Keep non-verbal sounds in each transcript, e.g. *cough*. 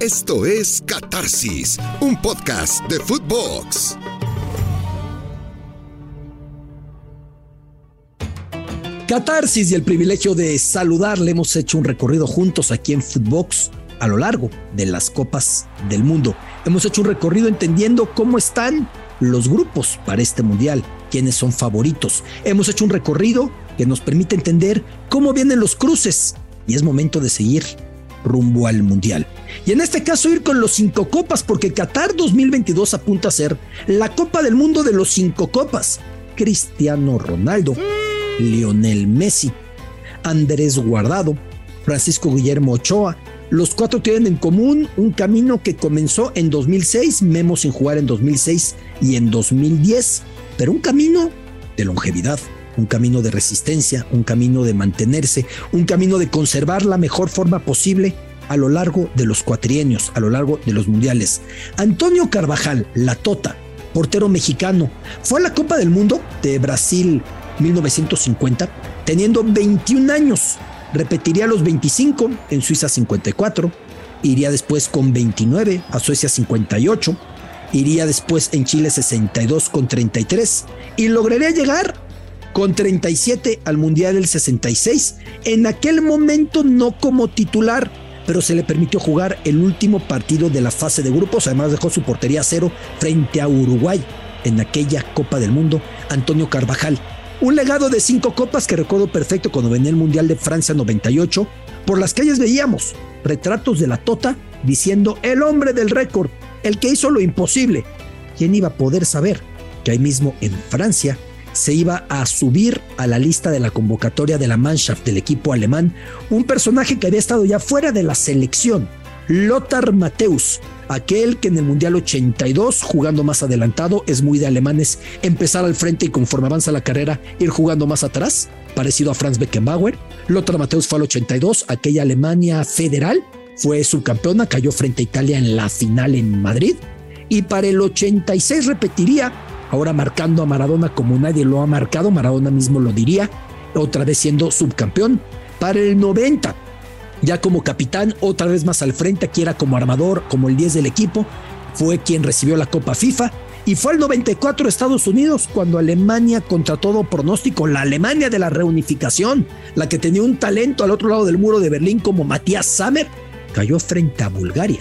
Esto es Catarsis, un podcast de Footbox. Catarsis y el privilegio de saludarle. Hemos hecho un recorrido juntos aquí en Footbox a lo largo de las copas del mundo. Hemos hecho un recorrido entendiendo cómo están los grupos para este mundial, quiénes son favoritos. Hemos hecho un recorrido que nos permite entender cómo vienen los cruces y es momento de seguir rumbo al mundial. Y en este caso ir con los cinco copas porque Qatar 2022 apunta a ser la Copa del Mundo de los cinco copas. Cristiano Ronaldo, Lionel Messi, Andrés Guardado, Francisco Guillermo Ochoa, los cuatro tienen en común un camino que comenzó en 2006, Memo sin jugar en 2006 y en 2010, pero un camino de longevidad, un camino de resistencia, un camino de mantenerse, un camino de conservar la mejor forma posible a lo largo de los cuatrienios, a lo largo de los mundiales. Antonio Carvajal, la Tota, portero mexicano, fue a la Copa del Mundo de Brasil 1950 teniendo 21 años repetiría los 25 en Suiza 54, iría después con 29 a Suecia 58, iría después en Chile 62 con 33 y lograría llegar con 37 al Mundial del 66, en aquel momento no como titular, pero se le permitió jugar el último partido de la fase de grupos, además dejó su portería cero frente a Uruguay en aquella Copa del Mundo, Antonio Carvajal un legado de cinco copas que recuerdo perfecto cuando venía el Mundial de Francia 98. Por las calles veíamos retratos de la Tota diciendo el hombre del récord, el que hizo lo imposible. ¿Quién iba a poder saber que ahí mismo en Francia se iba a subir a la lista de la convocatoria de la Mannschaft del equipo alemán un personaje que había estado ya fuera de la selección, Lothar Mateus, aquel que en el Mundial 82, jugando más adelantado, es muy de alemanes, empezar al frente y conforme avanza la carrera, ir jugando más atrás, parecido a Franz Beckenbauer. Lothar Mateus fue al 82, aquella Alemania federal, fue subcampeona, cayó frente a Italia en la final en Madrid. Y para el 86 repetiría, ahora marcando a Maradona como nadie lo ha marcado, Maradona mismo lo diría, otra vez siendo subcampeón. Para el 90 ya como capitán, otra vez más al frente, aquí era como armador, como el 10 del equipo, fue quien recibió la Copa FIFA y fue el 94 Estados Unidos cuando Alemania, contra todo pronóstico, la Alemania de la reunificación, la que tenía un talento al otro lado del muro de Berlín como Matías Sammer, cayó frente a Bulgaria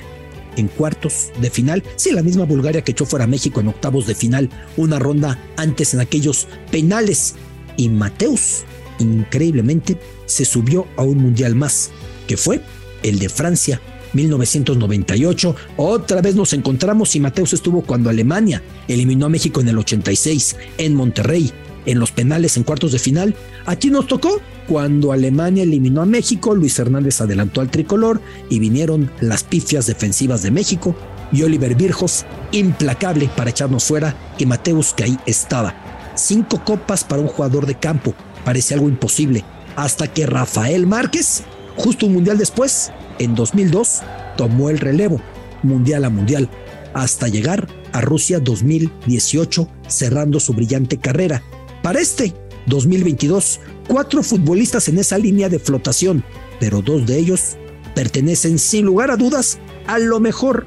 en cuartos de final. Sí, la misma Bulgaria que echó fuera a México en octavos de final, una ronda antes en aquellos penales. Y Mateus, increíblemente, se subió a un mundial más que fue el de Francia 1998. Otra vez nos encontramos y Mateus estuvo cuando Alemania eliminó a México en el 86, en Monterrey, en los penales en cuartos de final. Aquí nos tocó cuando Alemania eliminó a México, Luis Hernández adelantó al tricolor y vinieron las pifias defensivas de México y Oliver Virjos, implacable para echarnos fuera, y Mateus que ahí estaba. Cinco copas para un jugador de campo, parece algo imposible, hasta que Rafael Márquez Justo un mundial después, en 2002, tomó el relevo, mundial a mundial, hasta llegar a Rusia 2018, cerrando su brillante carrera. Para este 2022, cuatro futbolistas en esa línea de flotación, pero dos de ellos pertenecen sin lugar a dudas a lo mejor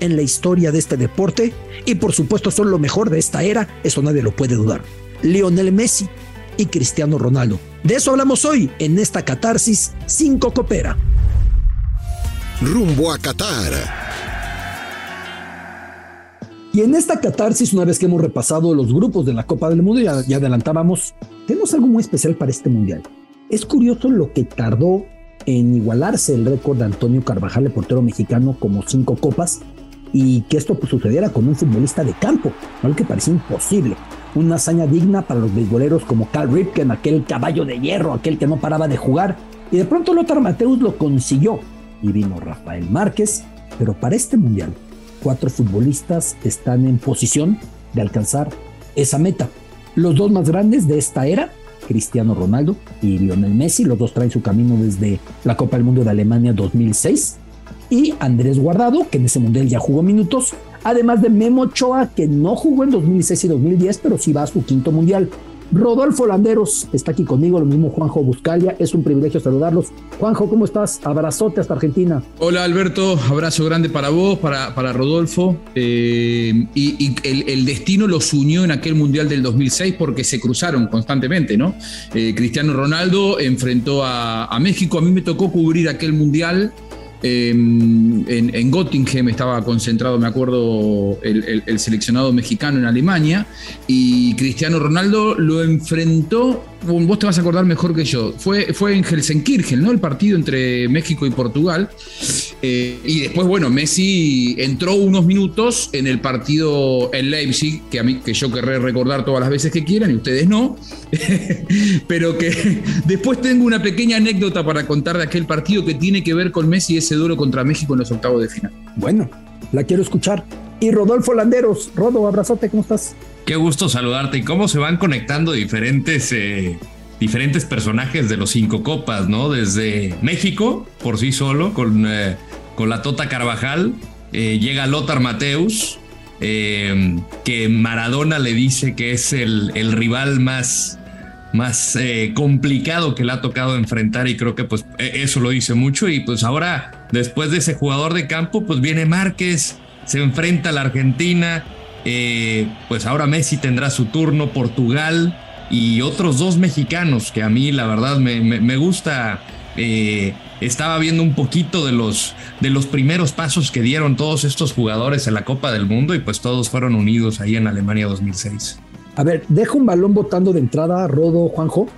en la historia de este deporte y por supuesto son lo mejor de esta era, eso nadie lo puede dudar. Lionel Messi y Cristiano Ronaldo. De eso hablamos hoy en esta catarsis 5 Copera. Rumbo a Qatar. Y en esta catarsis, una vez que hemos repasado los grupos de la Copa del Mundo, ya, adelantábamos, tenemos algo muy especial para este mundial. Es curioso lo que tardó en igualarse el récord de Antonio Carvajal, el portero mexicano, como cinco copas, y que esto pues, sucediera con un futbolista de campo, algo que parecía imposible una hazaña digna para los beisboleros como Cal Ripken, aquel caballo de hierro, aquel que no paraba de jugar. Y de pronto Lothar Mateus lo consiguió. Y vino Rafael Márquez. Pero para este mundial, cuatro futbolistas están en posición de alcanzar esa meta. Los dos más grandes de esta era, Cristiano Ronaldo y Lionel Messi, los dos traen su camino desde la Copa del Mundo de Alemania 2006. Y Andrés Guardado, que en ese mundial ya jugó minutos, además de Memo Ochoa, que no jugó en 2006 y 2010, pero sí va a su quinto mundial. Rodolfo Landeros está aquí conmigo, lo mismo Juanjo Buscalia. Es un privilegio saludarlos. Juanjo, ¿cómo estás? Abrazote hasta Argentina. Hola Alberto, abrazo grande para vos, para, para Rodolfo. Eh, y, el, destino los unió en aquel Mundial del 2006 porque se cruzaron constantemente, ¿no? Eh, Cristiano Ronaldo enfrentó a, a México. A mí me tocó cubrir aquel Mundial en, en, Göttingen estaba concentrado, me acuerdo, el, seleccionado mexicano en Alemania y Cristiano Ronaldo lo enfrentó, vos te vas a acordar mejor que yo, fue, fue en Helsenkirchen, ¿no? El partido entre México y Portugal. Eh, y después, bueno, Messi entró unos minutos en el partido en Leipzig, que a mí, que yo querré recordar todas las veces que quieran y ustedes no, *laughs* pero que después tengo una pequeña anécdota para contar de aquel partido que tiene que ver con Messi ese duelo contra México en los octavos de final. Bueno, la quiero escuchar. Y Rodolfo Landeros, Rodo, abrazote, ¿cómo estás? Qué gusto saludarte y cómo se van conectando diferentes... Eh diferentes personajes de los cinco copas, ¿no? Desde México, por sí solo, con eh, con la Tota Carvajal, eh, llega Lothar Mateus, eh, que Maradona le dice que es el, el rival más, más eh, complicado que le ha tocado enfrentar y creo que pues e, eso lo dice mucho y pues ahora después de ese jugador de campo pues viene Márquez, se enfrenta a la Argentina, pues ahora Messi tendrá su turno, Portugal y otros dos mexicanos que a mí la verdad me, gusta estaba viendo un poquito de los, de los primeros pasos que dieron todos estos jugadores en la Copa del Mundo y pues todos fueron unidos ahí en Alemania 2006. A ver, dejo un balón botando de entrada, Rodo, Juanjo,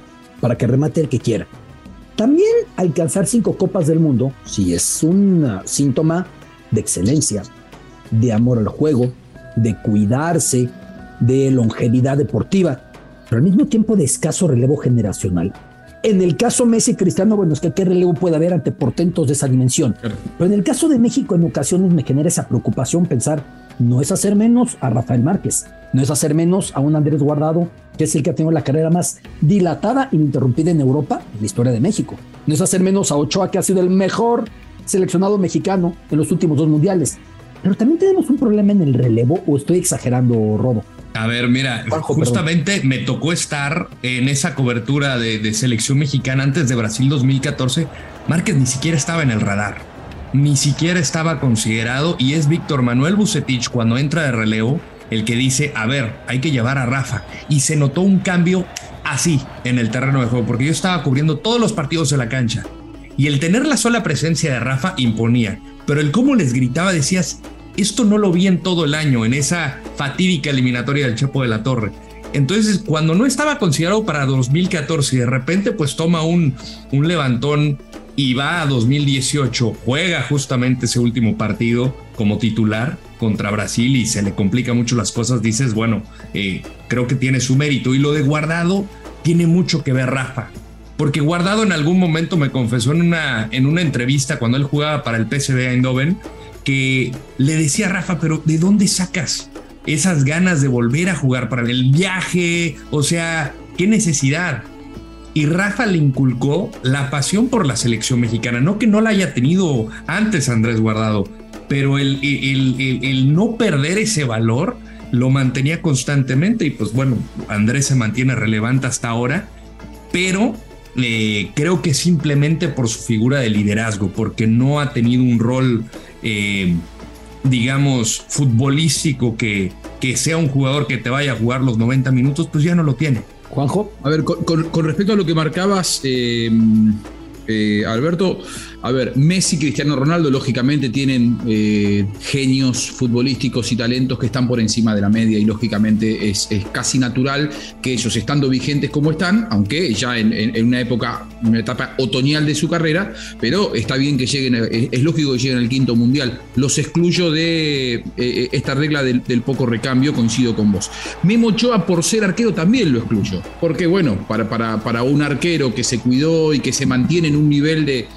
para que remate el que quiera. También alcanzar cinco copas del mundo, si es un síntoma de excelencia, de amor al juego, de cuidarse, de longevidad deportiva, pero al mismo tiempo de escaso relevo generacional. En el caso Messi Cristiano, bueno, es que qué relevo puede haber ante portentos de esa dimensión. Pero en el caso de México, en ocasiones me genera esa preocupación pensar, no es hacer menos a Rafael Márquez, no es hacer menos a un Andrés Guardado, que es el que ha tenido la carrera más dilatada e ininterrumpida en Europa, en la historia de México. No es hacer menos a Ochoa, que ha sido el mejor seleccionado mexicano en los últimos dos mundiales. Pero también tenemos un problema en el relevo, o estoy exagerando, Robo. A ver, mira, justamente me tocó estar en esa cobertura de, selección mexicana antes de Brasil 2014. Márquez ni siquiera estaba en el radar, ni siquiera estaba considerado y es Víctor Manuel Bucetich cuando entra de relevo el que dice, a ver, hay que llevar a Rafa. Y se notó un cambio así en el terreno de juego, porque yo estaba cubriendo todos los partidos de la cancha. Y el tener la sola presencia de Rafa imponía, pero el cómo les gritaba decías, esto no lo vi en todo el año, en esa fatídica eliminatoria del Chepo de la Torre. Entonces, cuando no estaba considerado para 2014 y de repente pues toma un, un levantón y va a 2018, juega justamente ese último partido como titular contra Brasil y se le complica mucho las cosas, dices, bueno, eh, creo que tiene su mérito. Y lo de Guardado tiene mucho que ver Rafa. Porque Guardado en algún momento me confesó en una, en una entrevista cuando él jugaba para el PSV Eindhoven que le decía a Rafa, pero ¿de dónde sacas esas ganas de volver a jugar para el viaje? O sea, ¿qué necesidad? Y Rafa le inculcó la pasión por la selección mexicana, no que no la haya tenido antes Andrés Guardado, pero el, el, no perder ese valor lo mantenía constantemente y pues bueno, Andrés se mantiene relevante hasta ahora, pero eh, creo que simplemente por su figura de liderazgo, porque no ha tenido un rol eh, digamos, futbolístico que, que sea un jugador que te vaya a jugar los 90 minutos, pues ya no lo tiene. Juanjo. A ver, con, respecto a lo que marcabas, eh, eh, Alberto, a ver, Messi y Cristiano Ronaldo lógicamente tienen eh, genios futbolísticos y talentos que están por encima de la media y lógicamente es, casi natural que ellos estando vigentes como están, aunque ya en, una época, una etapa otoñal de su carrera, pero está bien que lleguen, es, lógico que lleguen al quinto mundial. Los excluyo de eh, eh, esta regla del, poco recambio, coincido con vos. Memo Ochoa por ser arquero también lo excluyo, porque bueno, para, para, para un arquero que se cuidó y que se mantiene en un nivel de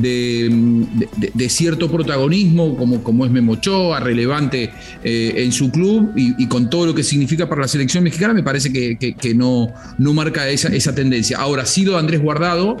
de, cierto protagonismo, como, como es Memochoa, relevante eh, en su club y, con todo lo que significa para la selección mexicana, me parece que, no, no marca esa, esa tendencia. Ahora, ha sido Andrés Guardado,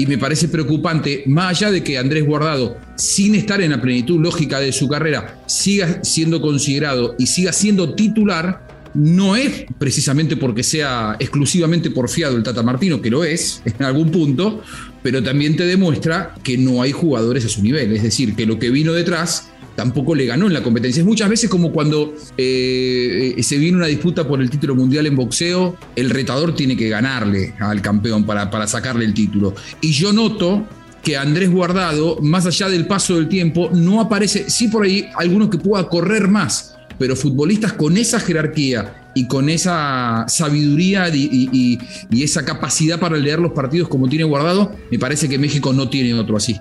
y me parece preocupante, más allá de que Andrés Guardado, sin estar en la plenitud lógica de su carrera, siga siendo considerado y siga siendo titular, no es precisamente porque sea exclusivamente porfiado el Tata Martino, que lo es *laughs* en algún punto, pero también te demuestra que no hay jugadores a su nivel. Es decir, que lo que vino detrás tampoco le ganó en la competencia. Es muchas veces como cuando eh, se viene una disputa por el título mundial en boxeo, el retador tiene que ganarle al campeón para, para sacarle el título. Y yo noto que Andrés Guardado, más allá del paso del tiempo, no aparece, sí por ahí algunos que pueda correr más, pero futbolistas con esa jerarquía y con esa sabiduría y, esa capacidad para leer los partidos como tiene guardado, me parece que México no tiene otro así.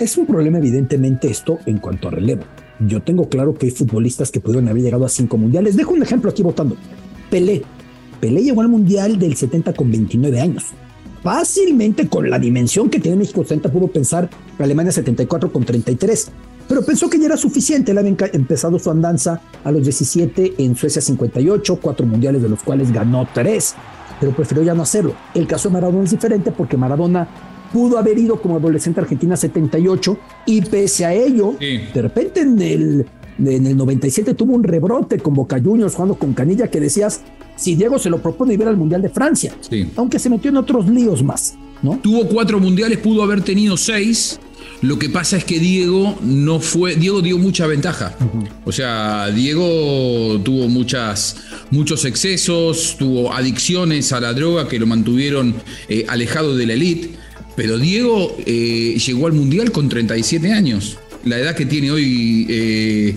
Es un problema evidentemente esto en cuanto a relevo. Yo tengo claro que hay futbolistas que pudieron haber llegado a cinco mundiales. Dejo un ejemplo aquí votando. Pelé. Pelé llegó al mundial del 70 con 29 años. Fácilmente con la dimensión que tiene México 70 pudo pensar Alemania 74 con 33 pero pensó que ya era suficiente. Él había empezado su andanza a los 17 en Suecia 58, cuatro mundiales de los cuales ganó tres, pero prefirió ya no hacerlo. El caso de Maradona es diferente porque Maradona pudo haber ido como adolescente a Argentina 78 y pese a ello, de repente en el, en el 97 tuvo un rebrote con Boca Juniors jugando con Canilla que decías, si Diego se lo propone ir al Mundial de Francia, aunque se metió en otros líos más. ¿no? Tuvo cuatro mundiales, pudo haber tenido seis, lo que pasa es que Diego no fue. Diego dio mucha ventaja. O sea, Diego tuvo muchas, muchos excesos, tuvo adicciones a la droga que lo mantuvieron eh, alejado de la elite. Pero Diego eh, llegó al Mundial con 37 años la edad que tiene hoy eh,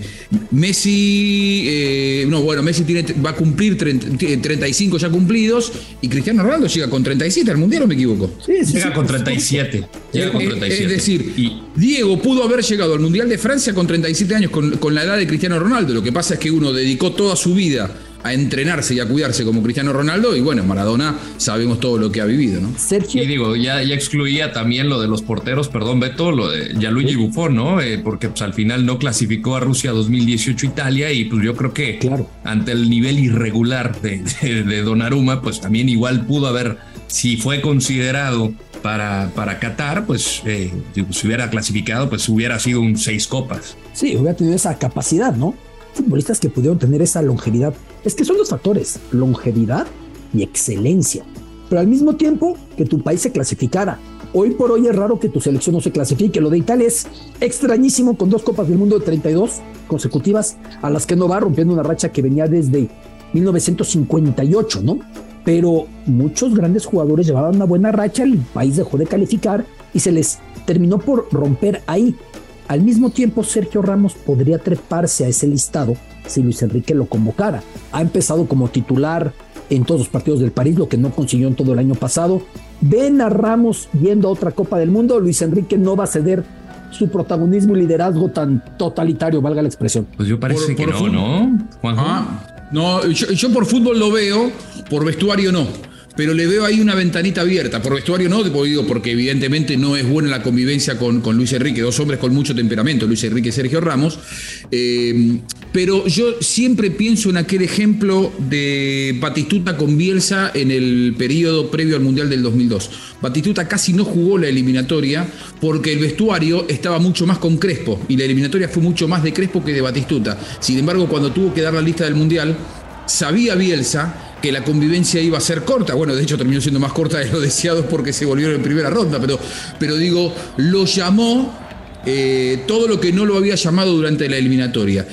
Messi, eh, no, bueno, Messi tiene, va a cumplir 35 ya cumplidos y Cristiano Ronaldo llega con 37 al Mundial, ¿o me equivoco? Sí, llega con 37. Llega con 37. Es decir, Diego pudo haber llegado al Mundial de Francia con 37 años, con, con la edad de Cristiano Ronaldo. Lo que pasa es que uno dedicó toda su vida a entrenarse y a cuidarse como Cristiano Ronaldo. Y bueno, Maradona sabemos todo lo que ha vivido, ¿no? Sergio. Y digo, ya, ya excluía también lo de los porteros, perdón, Beto, lo de Gianluigi Buffon, ¿no? Eh, porque pues, al final no clasificó a Rusia 2018 Italia y pues yo creo que claro. ante el nivel irregular de, de, Donnarumma, pues también igual pudo haber, si fue considerado para, para Qatar, pues eh, si hubiera clasificado, pues hubiera sido un seis copas. Sí, hubiera tenido esa capacidad, ¿no? Futbolistas que pudieron tener esa longevidad. Es que son dos factores, longevidad y excelencia. Pero al mismo tiempo que tu país se clasificara. Hoy por hoy es raro que tu selección no se clasifique. Lo de Italia es extrañísimo con dos Copas del Mundo de 32 consecutivas a las que no va rompiendo una racha que venía desde 1958, ¿no? Pero muchos grandes jugadores llevaban una buena racha, el país dejó de calificar y se les terminó por romper ahí. Al mismo tiempo, Sergio Ramos podría treparse a ese listado si Luis Enrique lo convocara. Ha empezado como titular en todos los partidos del París, lo que no consiguió en todo el año pasado. Ven a Ramos yendo a otra Copa del Mundo. Luis Enrique no va a ceder su protagonismo y liderazgo tan totalitario, valga la expresión. Pues yo parece que no, ¿no? Ah, no, yo por fútbol lo veo, por vestuario no pero le veo ahí una ventanita abierta. Por vestuario no, digo, porque evidentemente no es buena la convivencia con, con Luis Enrique, dos hombres con mucho temperamento, Luis Enrique y Sergio Ramos. Eh, pero yo siempre pienso en aquel ejemplo de Batistuta con Bielsa en el periodo previo al Mundial del 2002. Batistuta casi no jugó la eliminatoria porque el vestuario estaba mucho más con Crespo y la eliminatoria fue mucho más de Crespo que de Batistuta. Sin embargo, cuando tuvo que dar la lista del Mundial, sabía Bielsa que la convivencia iba a ser corta. Bueno, de hecho terminó siendo más corta de lo deseado porque se volvieron en primera ronda, pero, pero digo, lo llamó eh, todo lo que no lo había llamado durante la eliminatoria.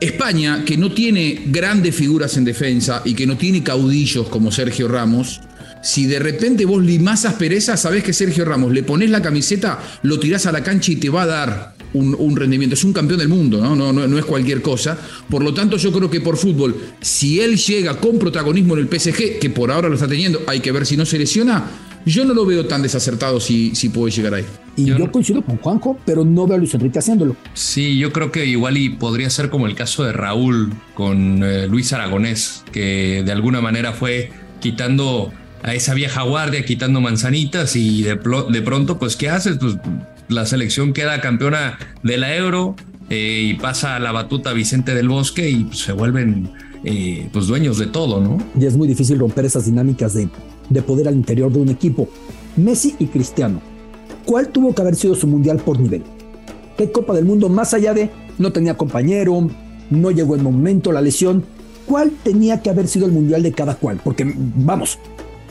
España, que no tiene grandes figuras en defensa y que no tiene caudillos como Sergio Ramos, si de repente vos limás aspereza, sabés que Sergio Ramos le pones la camiseta, lo tirás a la cancha y te va a dar un, rendimiento. Es un campeón del mundo, ¿no? No, ¿no? es cualquier cosa. Por lo tanto, yo creo que por fútbol, si él llega con protagonismo en el PSG, que por ahora lo está teniendo, hay que ver si no se lesiona. Yo no lo veo tan desacertado si, si puede llegar ahí. Y yo, coincido con Juanjo, pero no veo a Luis Enrique haciéndolo. Sí, yo creo que igual y podría ser como el caso de Raúl con eh, Luis Aragonés, que de alguna manera fue quitando a esa vieja guardia, quitando manzanitas y de, de pronto, pues, ¿qué haces? Pues la selección queda campeona de la Euro eh, y pasa la batuta Vicente del Bosque y se vuelven eh, pues dueños de todo, ¿no? Y es muy difícil romper esas dinámicas de, de poder al interior de un equipo. Messi y Cristiano, ¿cuál tuvo que haber sido su mundial por nivel? ¿Qué Copa del Mundo más allá de no tenía compañero, no llegó el momento, la lesión? ¿cuál tenía que haber sido el mundial de cada cual? Porque, vamos,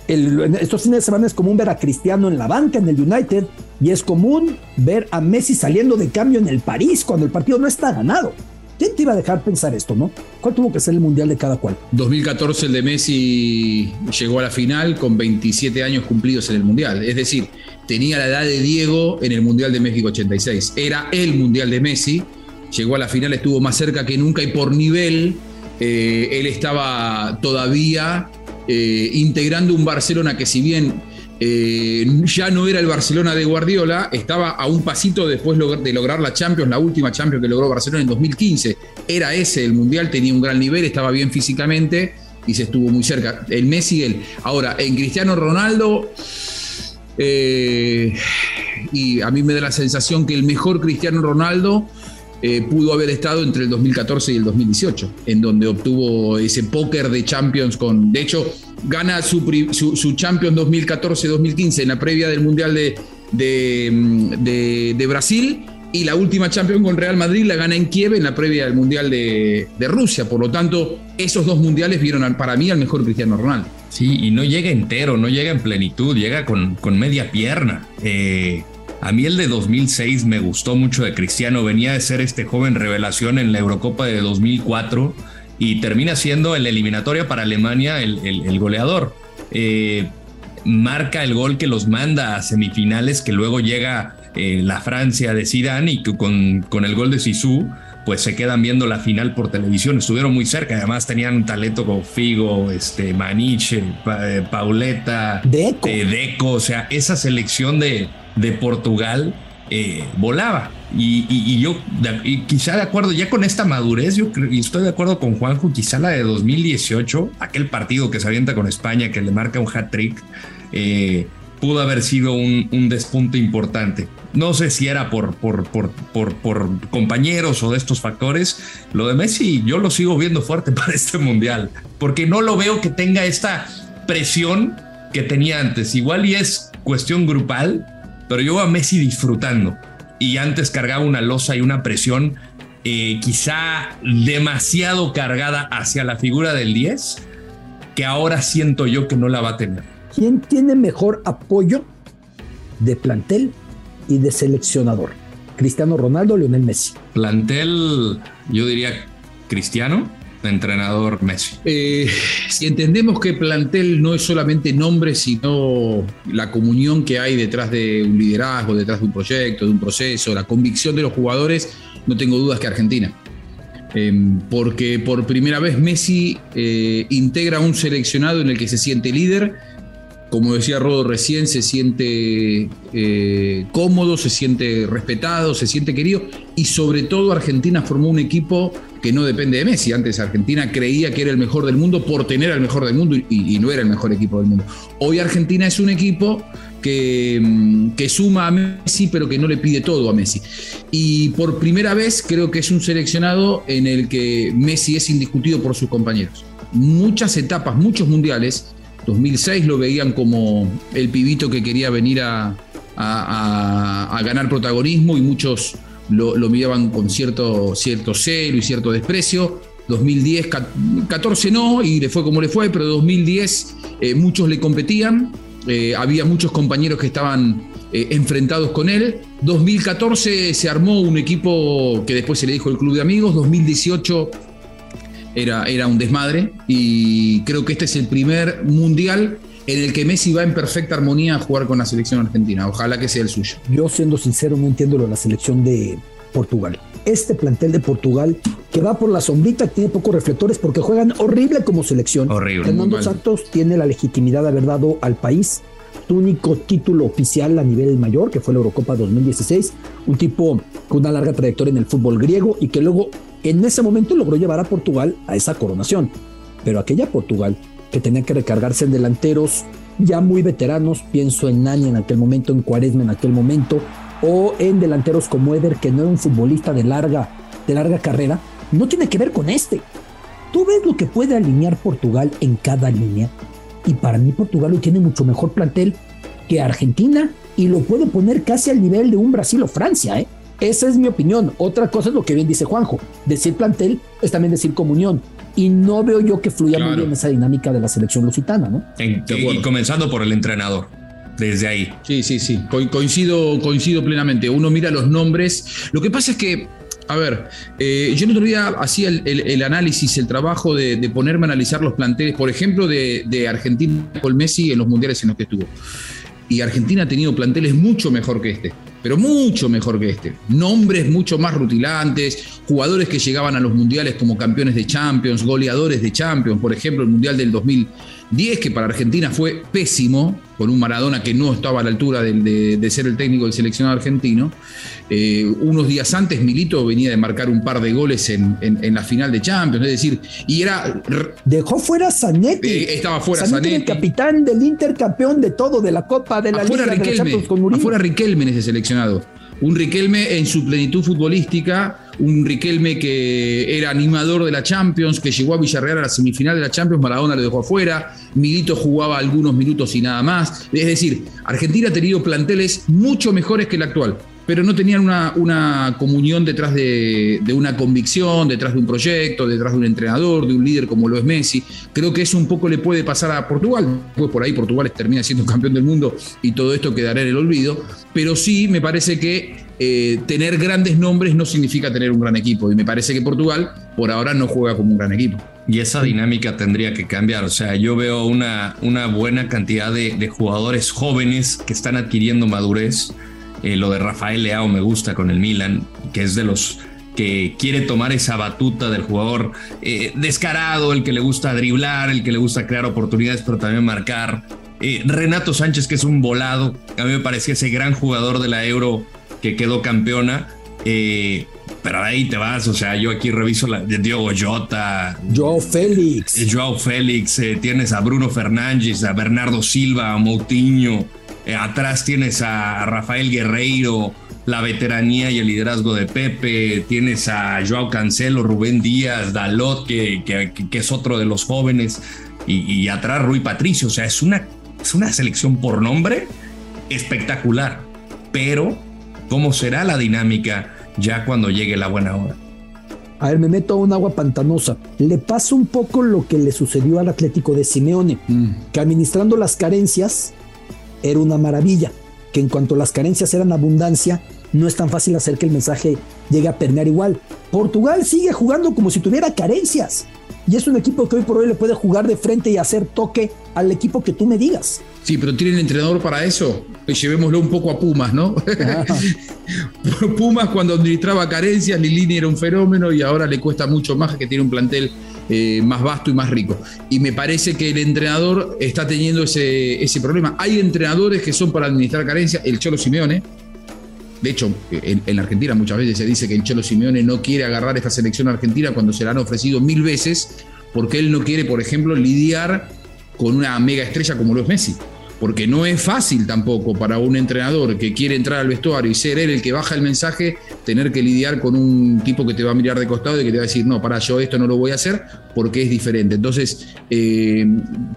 estos fines de semana es común ver a Cristiano en la banca en el United y es común ver a Messi saliendo de cambio en el París cuando el partido no está ganado. ¿Quién te iba a dejar pensar esto, no? ¿Cuál tuvo que ser el mundial de cada cual? 2014 el de Messi llegó a la final con 27 años cumplidos en el mundial. Es decir, tenía la edad de Diego en el mundial de México 86. Era el mundial de Messi. Llegó a la final, estuvo más cerca que nunca y por nivel eh, él estaba todavía eh, integrando un Barcelona que si bien eh, ya no era el Barcelona de Guardiola, estaba a un pasito después de lograr la Champions, la última Champions que logró Barcelona en 2015. Era ese el Mundial, tenía un gran nivel, estaba bien físicamente y se estuvo muy cerca. El Messi, él. Ahora, en Cristiano Ronaldo, eh, y a mí me da la sensación que el mejor Cristiano Ronaldo eh, pudo haber estado entre el 2014 y el 2018, en donde obtuvo ese póker de Champions con, de hecho, gana su, su, Champions 2014-2015 en la previa del Mundial de, de, Brasil y la última Champions con Real Madrid la gana en Kiev en la previa del Mundial de, Rusia. Por lo tanto, esos dos mundiales vieron para mí al mejor Cristiano Ronaldo. Sí, y no llega entero, no llega en plenitud, llega con, con media pierna. Eh, a mí el de 2006 me gustó mucho de Cristiano, venía de ser este joven revelación en la Eurocopa de 2004 y termina siendo en la eliminatoria para Alemania el, goleador. Eh, marca el gol que los manda a semifinales, que luego llega eh, la Francia de Zidane y que con, con el gol de Sisu pues se quedan viendo la final por televisión. Estuvieron muy cerca, además tenían un talento como Figo, este, Maniche, eh, Pauleta, Deco. Deco. O sea, esa selección de, de Portugal eh, volaba. Y, yo, quizá de acuerdo, ya con esta madurez, yo estoy de acuerdo con Juanjo, quizá la de 2018, aquel partido que se avienta con España, que le marca un hat trick, eh, pudo haber sido un, despunte importante. No sé si era por, por, compañeros o de estos factores. Lo de Messi yo lo sigo viendo fuerte *laughs* para este mundial, porque no lo veo que tenga esta presión que tenía antes. Igual y es cuestión grupal, pero yo a Messi disfrutando. Y antes cargaba una losa y una presión eh, quizá demasiado cargada hacia la figura del 10, que ahora siento yo que no la va a tener. ¿Quién tiene mejor apoyo de plantel y de seleccionador? ¿Cristiano Ronaldo o Lionel Messi? Plantel, yo diría Cristiano entrenador Messi? Eh, si entendemos que plantel no es solamente nombre, sino la comunión que hay detrás de un liderazgo, detrás de un proyecto, de un proceso, la convicción de los jugadores, no tengo dudas que Argentina. Em, porque por primera vez Messi eh, integra un seleccionado en el que se siente líder, como decía Rodo recién, se siente eh, cómodo, se siente respetado, se siente querido y sobre todo Argentina formó un equipo que no depende de Messi. Antes Argentina creía que era el mejor del mundo por tener al mejor del mundo y, no era el mejor equipo del mundo. Hoy Argentina es un equipo que, mm, que, suma a Messi, pero que no le pide todo a Messi. Y por primera vez creo que es un seleccionado en el que Messi es indiscutido por sus compañeros. Muchas etapas, muchos mundiales. 2006 lo veían como el pibito que quería venir a, a ganar protagonismo y muchos lo, miraban con cierto, cierto celo y cierto desprecio. 2010, 14 no, y le fue como le fue, pero 2010 eh, muchos le competían, eh, había muchos compañeros que estaban eh, enfrentados con él. 2014 se armó un equipo que después se le dijo el Club de Amigos, 2018 era, era un desmadre, y creo que este es el primer mundial en el que Messi va en perfecta armonía a jugar con la selección argentina. Ojalá que sea el suyo. Yo, siendo sincero, no entiendo lo de la selección de Portugal. Este plantel de Portugal que va por la sombrita, tiene pocos reflectores porque juegan horrible como selección. Horrible. Fernando Santos tiene la legitimidad de haber dado al país su único título oficial a nivel mayor, que fue la Eurocopa 2016. Un tipo con una larga trayectoria en el fútbol griego y que luego en ese momento logró llevar a Portugal a esa coronación. Pero aquella Portugal que tenía que recargarse en delanteros ya muy veteranos, pienso en Nani en aquel momento, en Cuaresma en aquel momento, o en delanteros como Eder, que no era un futbolista de larga, de larga carrera, no tiene que ver con este. Tú ves lo que puede alinear Portugal en cada línea, y para mí Portugal hoy tiene mucho mejor plantel que Argentina, y lo puede poner casi al nivel de un Brasil o Francia, ¿eh? Esa es mi opinión. Otra cosa es lo que bien dice Juanjo. Decir plantel es también decir comunión. Y no veo yo que fluya muy bien esa dinámica de la selección lusitana, ¿no? y comenzando por el entrenador desde ahí. Sí, sí, sí, coincido, coincido plenamente. Uno mira los nombres. Lo que pasa es que, a ver, eh, yo el otro día hacía el, análisis, el trabajo de, ponerme a analizar los planteles, por ejemplo, de, de Argentina con Messi en los mundiales en los que estuvo. Y Argentina ha tenido planteles mucho mejor que este pero mucho mejor que este. Nombres mucho más rutilantes, jugadores que llegaban a los mundiales como campeones de Champions, goleadores de Champions, por ejemplo, el Mundial del 2010, que para Argentina fue pésimo, con un Maradona que no estaba a la altura de, ser el técnico del seleccionado argentino. Eh, unos días antes, Milito venía de marcar un par de goles en, la final de Champions, es decir, y era. Dejó fuera Zanetti. Eh, estaba fuera Zanetti, el capitán del Inter, campeón de todo, de la Copa, de la Liga, de la Champions con Afuera Riquelme en ese seleccionado. Un Riquelme en su plenitud futbolística, un Riquelme que era animador de la Champions, que llegó a Villarreal a la semifinal de la Champions, Maradona lo dejó afuera, Milito jugaba algunos minutos y nada más. Es decir, Argentina ha tenido planteles mucho mejores que el actual pero no tenían una, una comunión detrás de, una convicción, detrás de un proyecto, detrás de un entrenador, de un líder como lo es Messi. Creo que eso un poco le puede pasar a Portugal, pues por ahí Portugal termina siendo *laughs* campeón del mundo y todo esto quedará en el olvido, pero sí me parece que eh, tener grandes nombres no significa tener un gran equipo y me parece que Portugal por ahora no juega como un gran equipo. Y esa dinámica tendría que cambiar. O sea, yo veo una, una buena cantidad de, de jugadores jóvenes que están adquiriendo madurez eh, lo de Rafael Leao me gusta con el Milan, que es de los que quiere tomar esa batuta del jugador eh, descarado, el que le gusta driblar, el que le gusta crear oportunidades, pero también marcar. Eh, Renato Sánchez, que es un volado, a mí me parecía ese gran jugador de la Euro que quedó campeona. pero ahí te vas, o sea, yo aquí reviso la de Diogo Jota, Joao Félix, Joao Félix, tienes a Bruno Fernández, a Bernardo Silva, a Moutinho, atrás tienes a Rafael Guerreiro, la veteranía y el liderazgo de Pepe. Tienes a Joao Cancelo, Rubén Díaz, Dalot, que, que, es otro de los jóvenes. Y, atrás Rui Patricio. O sea, es una, es una selección por nombre espectacular. Pero, ¿cómo será la dinámica ya cuando llegue la buena hora? A ver, me meto a un agua pantanosa. Le pasa un poco lo que le sucedió al Atlético de Simeone, mm. que administrando las carencias era una maravilla, que en cuanto las carencias eran abundancia, no es tan fácil hacer que el mensaje llegue a permear igual. Portugal sigue jugando como si tuviera carencias. Y es un equipo que hoy por hoy le puede jugar de frente y hacer toque al equipo que tú me digas. Sí, pero ¿tienen entrenador para eso? Pues llevémoslo un poco a Pumas, ¿no? *laughs* Pumas cuando administraba carencias, Lilini era un fenómeno y ahora le cuesta mucho más que tiene un plantel eh, más vasto y más rico. Y me parece que el entrenador está teniendo ese, ese problema. Hay entrenadores que son para administrar carencias, el Cholo Simeone. De hecho, en, en, Argentina muchas veces se dice que el Cholo Simeone no quiere agarrar esta selección argentina cuando se la han ofrecido mil veces, porque él no quiere, por ejemplo, lidiar con una mega estrella como lo es Messi porque no es fácil tampoco para un entrenador que quiere entrar al vestuario y ser él el que baja el mensaje, tener que lidiar con un tipo que te va a mirar de costado y que te va a decir, no, para, yo esto no lo voy a hacer porque es diferente. Entonces, eh,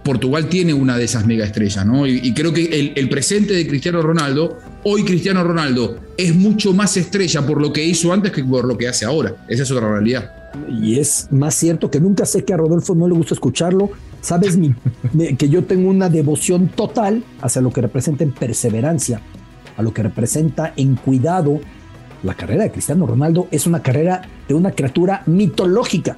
Portugal tiene una de esas mega estrellas, ¿no? Y, creo que el, presente de Cristiano Ronaldo, hoy Cristiano Ronaldo es mucho más estrella por lo que hizo antes que por lo que hace ahora. Esa es otra realidad. Y es más cierto que nunca sé que a Rodolfo no le gusta escucharlo, Sabes que yo tengo una devoción total hacia lo que representa en perseverancia, a lo que representa en cuidado. La carrera de Cristiano Ronaldo es una carrera de una criatura mitológica,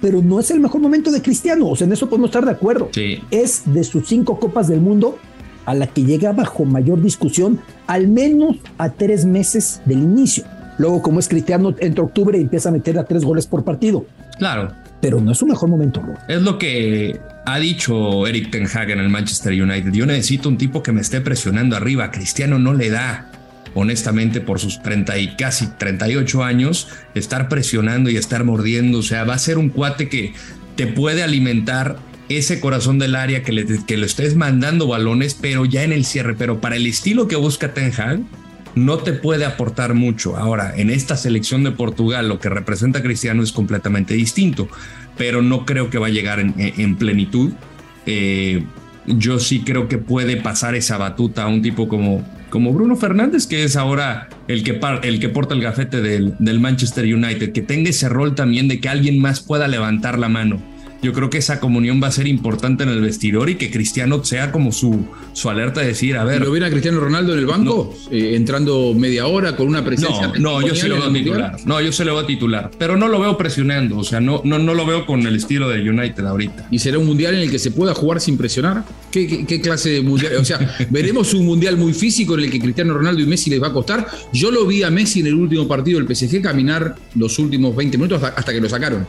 pero no es el mejor momento de Cristiano. O sea, en eso podemos estar de acuerdo. Es de sus cinco copas del mundo a la que llega bajo mayor discusión, al menos a tres meses del inicio. Luego, como es Cristiano, entre octubre y empieza a meter a tres goles por partido. Claro. Pero no es su mejor momento, Es lo que ha dicho Eric Ten Hag en el Manchester United. Yo necesito un tipo que me esté presionando arriba. Cristiano no le da, honestamente, por sus 30 y casi 38 años, estar presionando y estar mordiendo. O sea, va a ser un cuate que te puede alimentar ese corazón del área que le, que le estés mandando balones, pero ya en el cierre. Pero para el estilo que busca Ten Hag, no te puede aportar mucho. Ahora, en esta selección de Portugal, lo que representa Cristiano es completamente distinto pero no creo que va a llegar en, plenitud. Eh, yo sí creo que puede pasar esa batuta a un tipo como, como Bruno Fernández, que es ahora el que, el que porta el gafete del, del Manchester United, que tenga ese rol también de que alguien más pueda levantar la mano yo creo que esa comunión va a ser importante en el vestidor y que Cristiano sea como su, su alerta de decir, a ver. ¿Lo ven a Cristiano Ronaldo en el banco? Eh, entrando media hora con una presencia. No, no yo sí lo veo titular. No, yo se lo veo a titular. Pero no lo veo presionando. O sea, no, no, no lo veo con el estilo de United ahorita. ¿Y será un mundial en el que se pueda jugar sin presionar? ¿Qué, qué, clase de mundial? O sea, *laughs* veremos un mundial muy físico en el que Cristiano Ronaldo y Messi les va a costar. Yo lo vi a Messi en el último partido del PSG caminar los últimos 20 minutos hasta que lo sacaron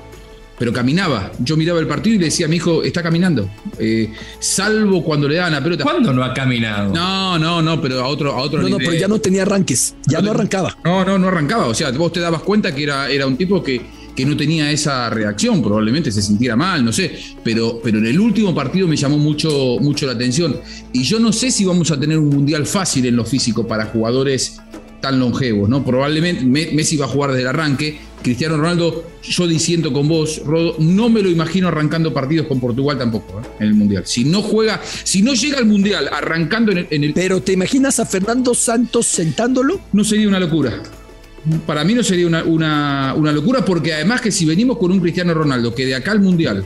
pero caminaba. Yo miraba el partido y le decía a mi hijo, está caminando. Eh, salvo cuando le daban la pelota. ¿Cuándo no ha caminado? No, no, no, pero a otro, a otro no, No, pero ya no tenía arranques, ya no, arrancaba. No, no, no arrancaba. O sea, vos te dabas cuenta que era, era un tipo que, que no tenía esa reacción, probablemente se sintiera mal, no sé, pero, pero en el último partido me llamó mucho, mucho la atención. Y yo no sé si vamos a tener un mundial fácil en lo físico para jugadores tan longevos, ¿no? Probablemente Messi va a jugar desde el arranque, Cristiano Ronaldo, yo diciendo con vos, Rodo, no me lo imagino arrancando partidos con Portugal tampoco ¿eh? en el Mundial. Si no juega, si no llega al Mundial arrancando en el, Pero ¿te imaginas a Fernando Santos sentándolo? No sería una locura. Para mí no sería una, una, locura porque además que si venimos con un Cristiano Ronaldo que de acá al Mundial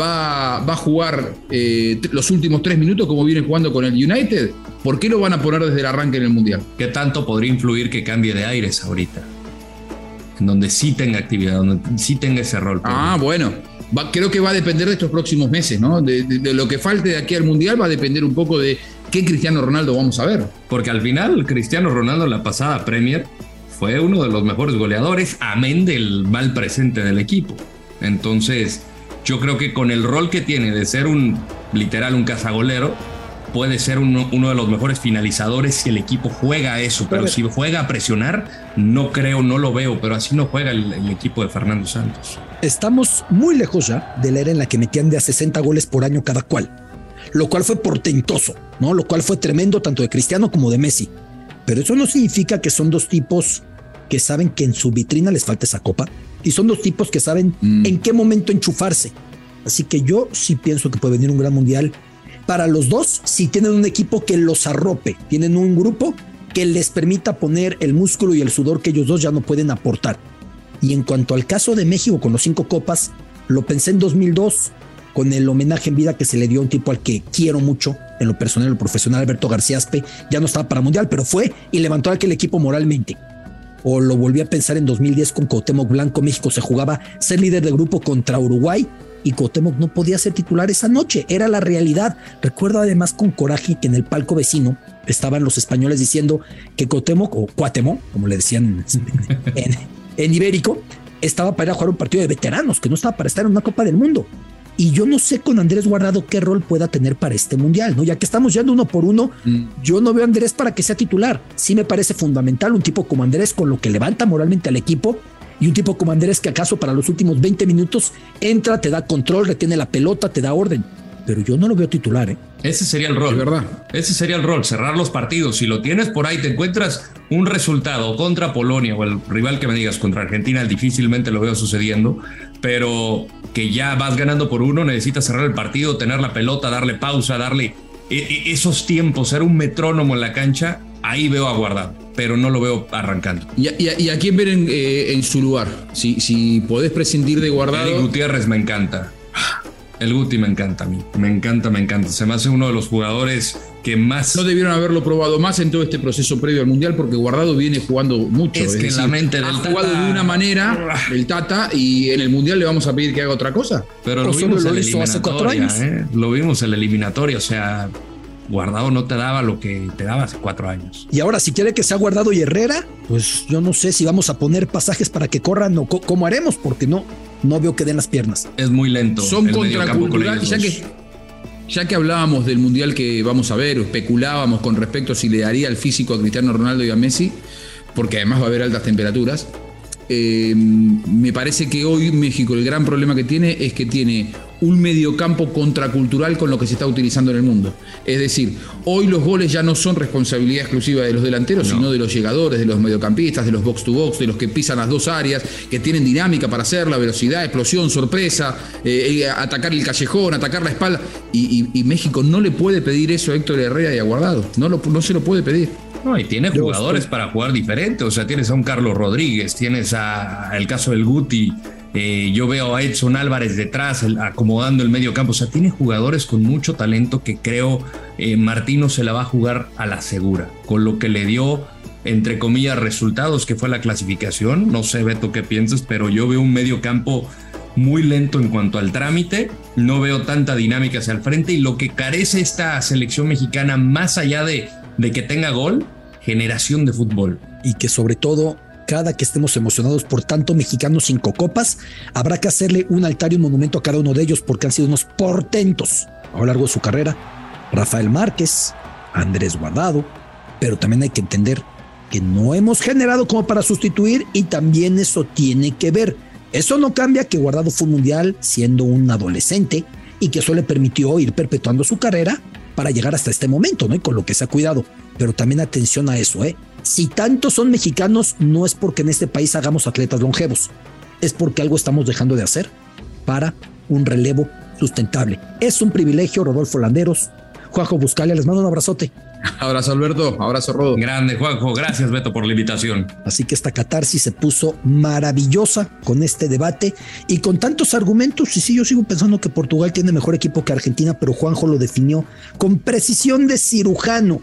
va, va a jugar eh, los últimos tres minutos como viene jugando con el United, ¿por qué lo van a poner desde el arranque en el Mundial? ¿Qué tanto podría influir que cambie de aires ahorita? Donde sí tenga actividad, donde sí tenga ese rol. Ah, bueno. creo que va a depender de estos próximos meses, ¿no? De, lo que falte de aquí al Mundial va a depender un poco de qué Cristiano Ronaldo vamos a ver. Porque al final, Cristiano Ronaldo en la pasada Premier fue uno de los mejores goleadores, amén del mal presente del equipo. Entonces, yo creo que con el rol que tiene de ser un literal un cazagolero, puede ser uno, de los mejores finalizadores si el equipo juega a eso, pero, si juega a presionar, no creo, no lo veo, pero así no juega el, equipo de Fernando Santos. Estamos muy lejos ya de la era en la que metían de a 60 goles por año cada cual, lo cual fue portentoso, ¿no? Lo cual fue tremendo tanto de Cristiano como de Messi. Pero eso no significa que son dos tipos que saben que en su vitrina les falta esa copa y son dos tipos que saben mm. en qué momento enchufarse. Así que yo sí pienso que puede venir un gran mundial para los dos si tienen un equipo que los arrope, tienen un grupo que les permita poner el músculo y el sudor que ellos dos ya no pueden aportar. Y en cuanto al caso de México con los cinco copas, lo pensé en 2002 con el homenaje en vida que se le dio a un tipo al que quiero mucho en lo personal, en lo profesional, Alberto García Aspe, ya no estaba para mundial, pero fue y levantó aquel equipo moralmente. O lo volví a pensar en 2010 con Cuauhtémoc Blanco, México se jugaba ser líder de grupo contra Uruguay y Cuauhtémoc no podía ser titular esa noche, era la realidad. Recuerdo además con coraje que en el palco vecino estaban los españoles diciendo que Cuauhtémoc, o Cuauhtémoc, como le decían *laughs* en, ibérico, estaba para ir a jugar un partido de veteranos, que no estaba para estar en una Copa del Mundo. Y yo no sé con Andrés Guardado qué rol pueda tener para este mundial, ¿no? Ya que estamos yendo uno por uno, mm. yo no veo a Andrés para que sea titular. Sí me parece fundamental un tipo como Andrés con lo que levanta moralmente al equipo y un tipo como Andrés que acaso para los últimos 20 minutos entra, te da control, retiene la pelota, te da orden. Pero yo no lo veo titular, ¿eh? Ese sería el rol, ¿verdad? Ese sería el rol, cerrar los partidos. Si lo tienes por ahí, te encuentras un resultado contra Polonia o el rival que me digas contra Argentina, difícilmente lo veo sucediendo, pero que ya vas ganando por uno, necesitas cerrar el partido, tener la pelota, darle pausa, darle e, e, esos tiempos, ser un metrónomo en la cancha, ahí veo a Guardado, pero no lo veo arrancando. ¿Y, a quién ven eh, en, su lugar? Si, si podés prescindir de Guardado. El Gutiérrez me encanta. El Guti me encanta a mí. Me encanta, me encanta. Se me hace uno de los jugadores que más. No debieron haberlo probado más en todo este proceso previo al Mundial porque Guardado viene jugando mucho. Es, que en la mente del ha jugado de una manera el Tata y en el Mundial le vamos a pedir que haga otra cosa. Pero lo vimos en la eliminatoria. ¿eh? Lo vimos en la eliminatoria. O sea, Guardado no te daba lo que te daba hace cuatro años. Y ahora, si quiere que sea Guardado y Herrera, pues yo no sé si vamos a poner pasajes para que corran o cómo haremos, porque no, no veo que den las piernas. Es muy lento. Son contraculturales. Ya que, ya que hablábamos del mundial que vamos a ver, o especulábamos con respecto a si le daría el físico a Cristiano Ronaldo y a Messi, porque además va a haber altas temperaturas. Eh, me parece que hoy México el gran problema que tiene es que tiene un mediocampo contracultural con lo que se está utilizando en el mundo. Es decir, hoy los goles ya no son responsabilidad exclusiva de los delanteros, sino de los llegadores, de los mediocampistas, de los box to box, de los que pisan las dos áreas, que tienen dinámica para hacerla, velocidad, explosión, sorpresa, eh, eh, atacar el callejón, atacar la espalda. Y, México no le puede pedir eso a Héctor Herrera y a Guardado. No, no se lo puede pedir. No, y tiene jugadores para jugar diferente. O sea, tienes a un Carlos Rodríguez, tienes a el caso del Guti, eh, yo veo a Edson Álvarez detrás, acomodando el medio campo. O sea, tiene jugadores con mucho talento que creo eh, Martino se la va a jugar a la segura. Con lo que le dio, entre comillas, resultados, que fue la clasificación. No sé, Beto, qué piensas, pero yo veo un medio campo muy lento en cuanto al trámite. No veo tanta dinámica hacia el frente. Y lo que carece esta selección mexicana, más allá de, de que tenga gol, generación de fútbol. Y que sobre todo cada que estemos emocionados por tanto mexicanos cinco copas, habrá que hacerle un altar y un monumento a cada uno de ellos porque han sido unos portentos a lo largo de su carrera. Rafael Márquez, Andrés Guardado, pero también hay que entender que no hemos generado como para sustituir y también eso tiene que ver. Eso no cambia que Guardado fue un mundial siendo un adolescente y que eso le permitió ir perpetuando su carrera para llegar hasta este momento, ¿no? Y con lo que se ha cuidado. Pero también atención a eso, ¿eh? Si tantos son mexicanos, no es porque en este país hagamos atletas longevos, es porque algo estamos dejando de hacer para un relevo sustentable. Es un privilegio, Rodolfo Landeros. Juanjo Buscalia, les mando un abrazote. *laughs* Abrazo Alberto, abrazo Rodo. Grande Juanjo, gracias Beto por la invitación. Así que esta catarsis se puso maravillosa con este debate y con tantos argumentos. Y sí, yo sigo pensando que Portugal tiene mejor equipo que Argentina, pero Juanjo lo definió con precisión de cirujano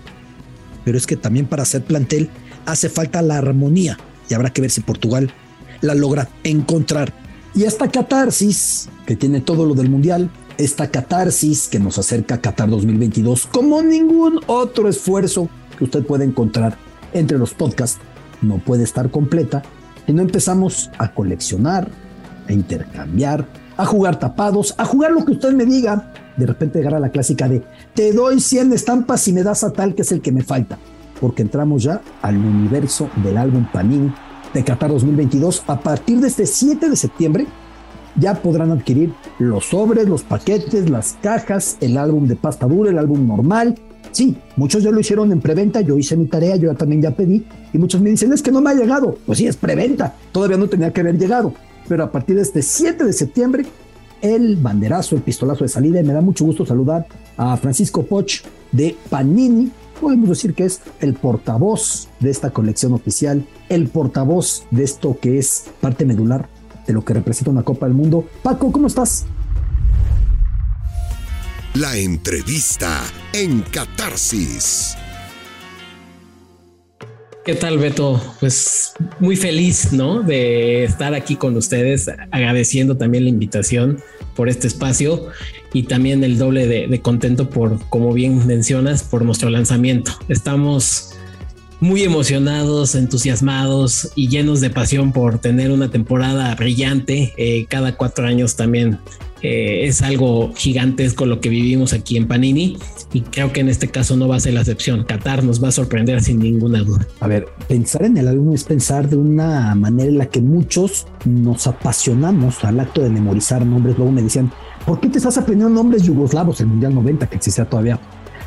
pero es que también para hacer plantel hace falta la armonía y habrá que ver si Portugal la logra encontrar. Y esta catarsis que tiene todo lo del Mundial, esta catarsis que nos acerca a Qatar 2022 como ningún otro esfuerzo que usted puede encontrar entre los podcasts, no puede estar completa si no empezamos a coleccionar, a intercambiar, a jugar tapados, a jugar lo que usted me diga. De repente llegará la clásica de te doy 100 estampas y me das a tal que es el que me falta. Porque entramos ya al universo del álbum Panini de Qatar 2022. A partir de este 7 de septiembre ya podrán adquirir los sobres, los paquetes, las cajas, el álbum de pasta dura, el álbum normal. Sí, muchos ya lo hicieron en preventa, yo hice mi tarea, yo también ya pedí y muchos me dicen, es que no me ha llegado. Pues sí, es preventa, todavía no tenía que haber llegado pero a partir de este 7 de septiembre, el banderazo, el pistolazo de salida, y me da mucho gusto saludar a Francisco Poch de Panini, podemos decir que es el portavoz de esta colección oficial, el portavoz de esto que es parte medular de lo que representa una Copa del Mundo. Paco, ¿cómo estás? La entrevista en Catarsis. ¿Qué tal, Beto? Pues muy feliz, ¿no? De estar aquí con ustedes, agradeciendo también la invitación por este espacio y también el doble de, contento por, como bien mencionas, por nuestro lanzamiento. Estamos muy emocionados, entusiasmados y llenos de pasión por tener una temporada brillante. Eh, cada cuatro años también eh, es algo gigantesco lo que vivimos aquí en Panini y creo que en este caso no va a ser la excepción. Qatar nos va a sorprender sin ninguna duda. A ver, pensar en el álbum es pensar de una manera en la que muchos nos apasionamos al acto de memorizar nombres. Luego me decían, ¿por qué te estás aprendiendo nombres yugoslavos? El Mundial 90 que existía todavía.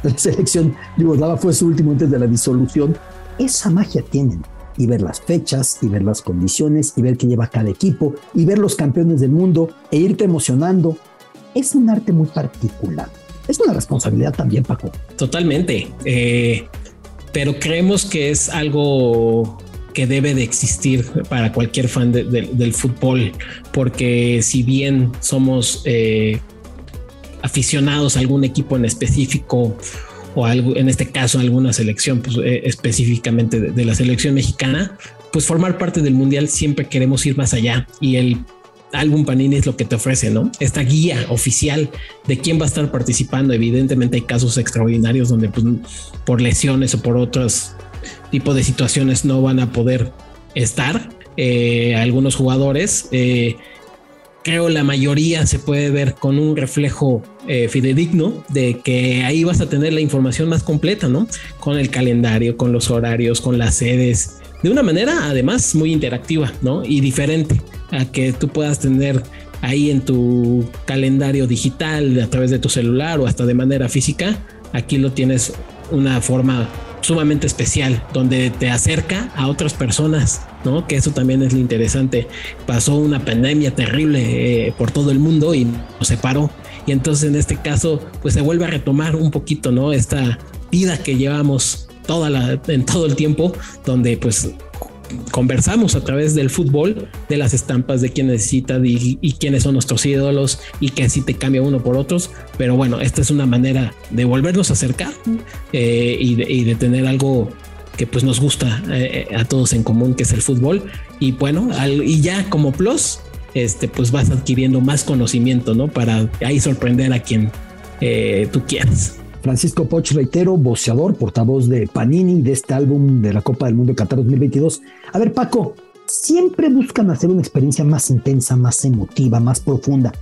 La selección yugoslava fue su último antes de la disolución. Esa magia tienen y ver las fechas y ver las condiciones y ver qué lleva cada equipo y ver los campeones del mundo e irte emocionando. Es un arte muy particular. Es una responsabilidad también, Paco. Totalmente. Eh, pero creemos que es algo que debe de existir para cualquier fan del fútbol, porque si bien somos eh, aficionados a algún equipo en específico o algo, en este caso alguna selección pues, eh, específicamente de, la selección mexicana, pues formar parte del mundial siempre queremos ir más allá y el álbum Panini es lo que te ofrece, ¿no? Esta guía oficial de quién va a estar participando. Evidentemente hay casos extraordinarios donde pues, por lesiones o por otros tipos de situaciones no van a poder estar. Eh, algunos jugadores, eh, creo la mayoría se puede ver con un reflejo eh, fidedigno de que ahí vas a tener la información más completa, ¿no? Con el calendario, con los horarios, con las sedes, de una manera además muy interactiva, ¿no? Y diferente a que tú puedas tener ahí en tu calendario digital a través de tu celular o hasta de manera física. Aquí lo tienes una forma sumamente especial donde te acerca a otras personas, ¿no? Que eso también es lo interesante. Pasó una pandemia terrible eh, por todo el mundo y nos separó. Y entonces en este caso, pues se vuelve a retomar un poquito, ¿no? Esta vida que llevamos toda la, en todo el tiempo, donde pues conversamos a través del fútbol de las estampas de quién necesita y, quiénes son nuestros ídolos y que si te cambia uno por otros. Pero bueno, esta es una manera de volvernos a acercar eh, y, de, tener algo que pues nos gusta eh, a todos en común, que es el fútbol. Y bueno, y ya como plus, este, pues vas adquiriendo más conocimiento, ¿no? Para ahí sorprender a quien eh, tú quieras. Francisco Poch, reitero, boceador, portavoz de Panini de este álbum de la Copa del Mundo de Qatar 2022. A ver, Paco, siempre buscan hacer una experiencia más intensa, más emotiva, más profunda.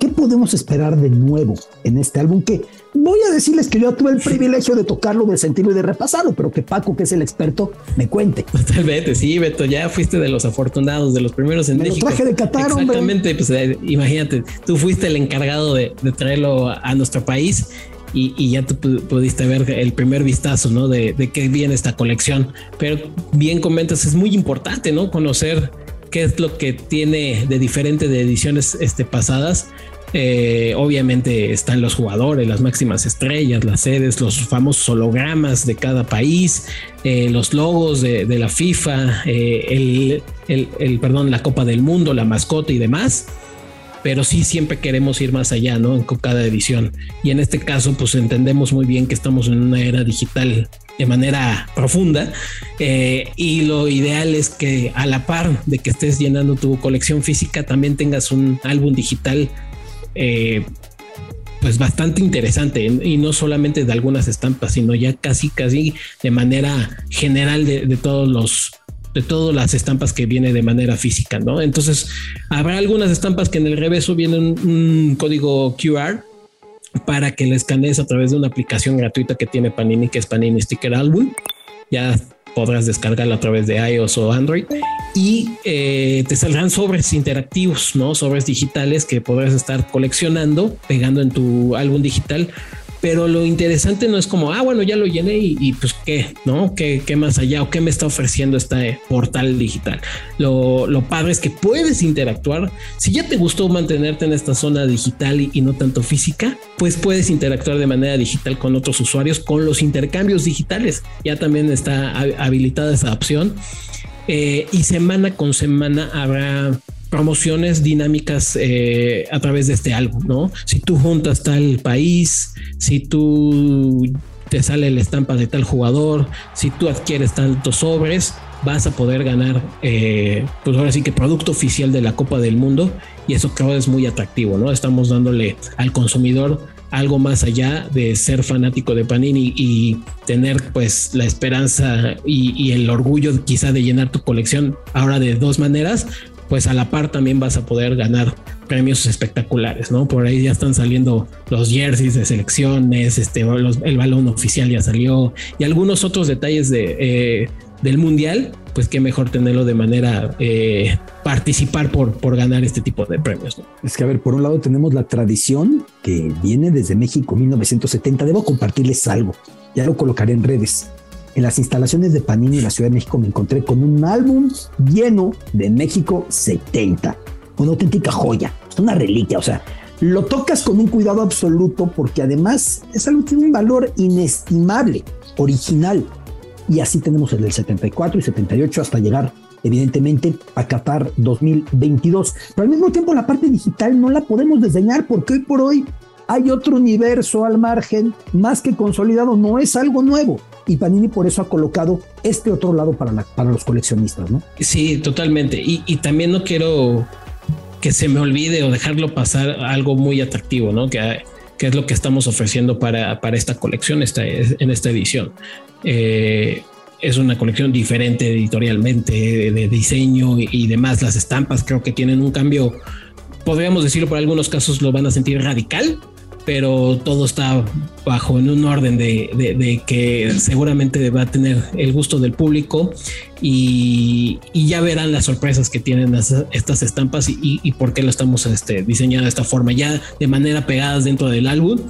¿Qué podemos esperar de nuevo en este álbum? Que voy a decirles que yo tuve el privilegio de tocarlo, de sentirlo y de repasarlo, pero que Paco, que es el experto, me cuente. Totalmente, sí, Beto, ya fuiste de los afortunados, de los primeros en me México. Lo traje de Qatar, Exactamente, pues eh, imagínate, tú fuiste el encargado de, de traerlo a nuestro país y, ya tú pudiste ver el primer vistazo, ¿no? De, de qué viene esta colección. Pero bien comentas, es muy importante, ¿no? Conocer qué es lo que tiene de diferente de ediciones este, pasadas. Eh, obviamente están los jugadores, las máximas estrellas, las sedes, los famosos hologramas de cada país, eh, los logos de, la FIFA, eh, el, el, el, perdón, la Copa del Mundo, la mascota y demás pero sí siempre queremos ir más allá, ¿no? En cada edición. Y en este caso, pues entendemos muy bien que estamos en una era digital de manera profunda eh, y lo ideal es que a la par de que estés llenando tu colección física también tengas un álbum digital eh, pues bastante interesante y no solamente de algunas estampas sino ya casi casi de manera general de todos los de todas las estampas que viene de manera física, ¿no? Entonces, habrá algunas estampas que en el reverso viene un, código QR para que le escanees a través de una aplicación gratuita que tiene Panini, que es Panini Sticker Album. Ya podrás descargarla a través de iOS o Android y eh, te saldrán sobres interactivos, ¿no? Sobres digitales que podrás estar coleccionando, pegando en tu álbum digital pero lo interesante no es como, ah, bueno, ya lo llené y, pues qué, ¿no? ¿Qué, ¿Qué, más allá o qué me está ofreciendo este portal digital? Lo, lo, padre es que puedes interactuar. Si ya te gustó mantenerte en esta zona digital y, no tanto física, pues puedes interactuar de manera digital con otros usuarios con los intercambios digitales. Ya también está habilitada esa opción. Eh, y semana con semana habrá promociones dinámicas eh, a través de este álbum, ¿no? Si tú juntas tal país, si tú te sale la estampa de tal jugador, si tú adquieres tantos sobres, vas a poder ganar, eh, pues ahora sí que producto oficial de la Copa del Mundo y eso creo es muy atractivo, ¿no? Estamos dándole al consumidor algo más allá de ser fanático de Panini y tener pues la esperanza y, y, el orgullo quizá de llenar tu colección ahora de dos maneras, pues a la par también vas a poder ganar premios espectaculares, ¿no? Por ahí ya están saliendo los jerseys de selecciones, este, el balón oficial ya salió y algunos otros detalles de, eh, del mundial, pues qué mejor tenerlo de manera eh, participar por, por ganar este tipo de premios. ¿no? Es que a ver, por un lado tenemos la tradición que viene desde México 1970. Debo compartirles algo, ya lo colocaré en redes en las instalaciones de Panini en la Ciudad de México me encontré con un álbum lleno de México 70. Una auténtica joya, una reliquia, o sea, lo tocas con un cuidado absoluto porque además es algo que tiene un valor inestimable, original. Y así tenemos el del 74 y 78 hasta llegar evidentemente a Qatar 2022. Pero al mismo tiempo la parte digital no la podemos desdeñar porque hoy por hoy hay otro universo al margen más que consolidado, no es algo nuevo y Panini por eso ha colocado este otro lado para, para los coleccionistas, ¿no? Sí, totalmente. Y, también no quiero que se me olvide o dejarlo pasar algo muy atractivo, ¿no? Que, que es lo que estamos ofreciendo para, para esta colección esta, en esta edición. Eh, es una colección diferente editorialmente, de, diseño y, y, demás. Las estampas creo que tienen un cambio, podríamos decirlo por algunos casos lo van a sentir radical, pero todo está bajo en un orden de, que seguramente va a tener el gusto del público y, ya verán las sorpresas que tienen estas estampas y, por qué lo estamos este, diseñando de esta forma, ya de manera pegadas dentro del álbum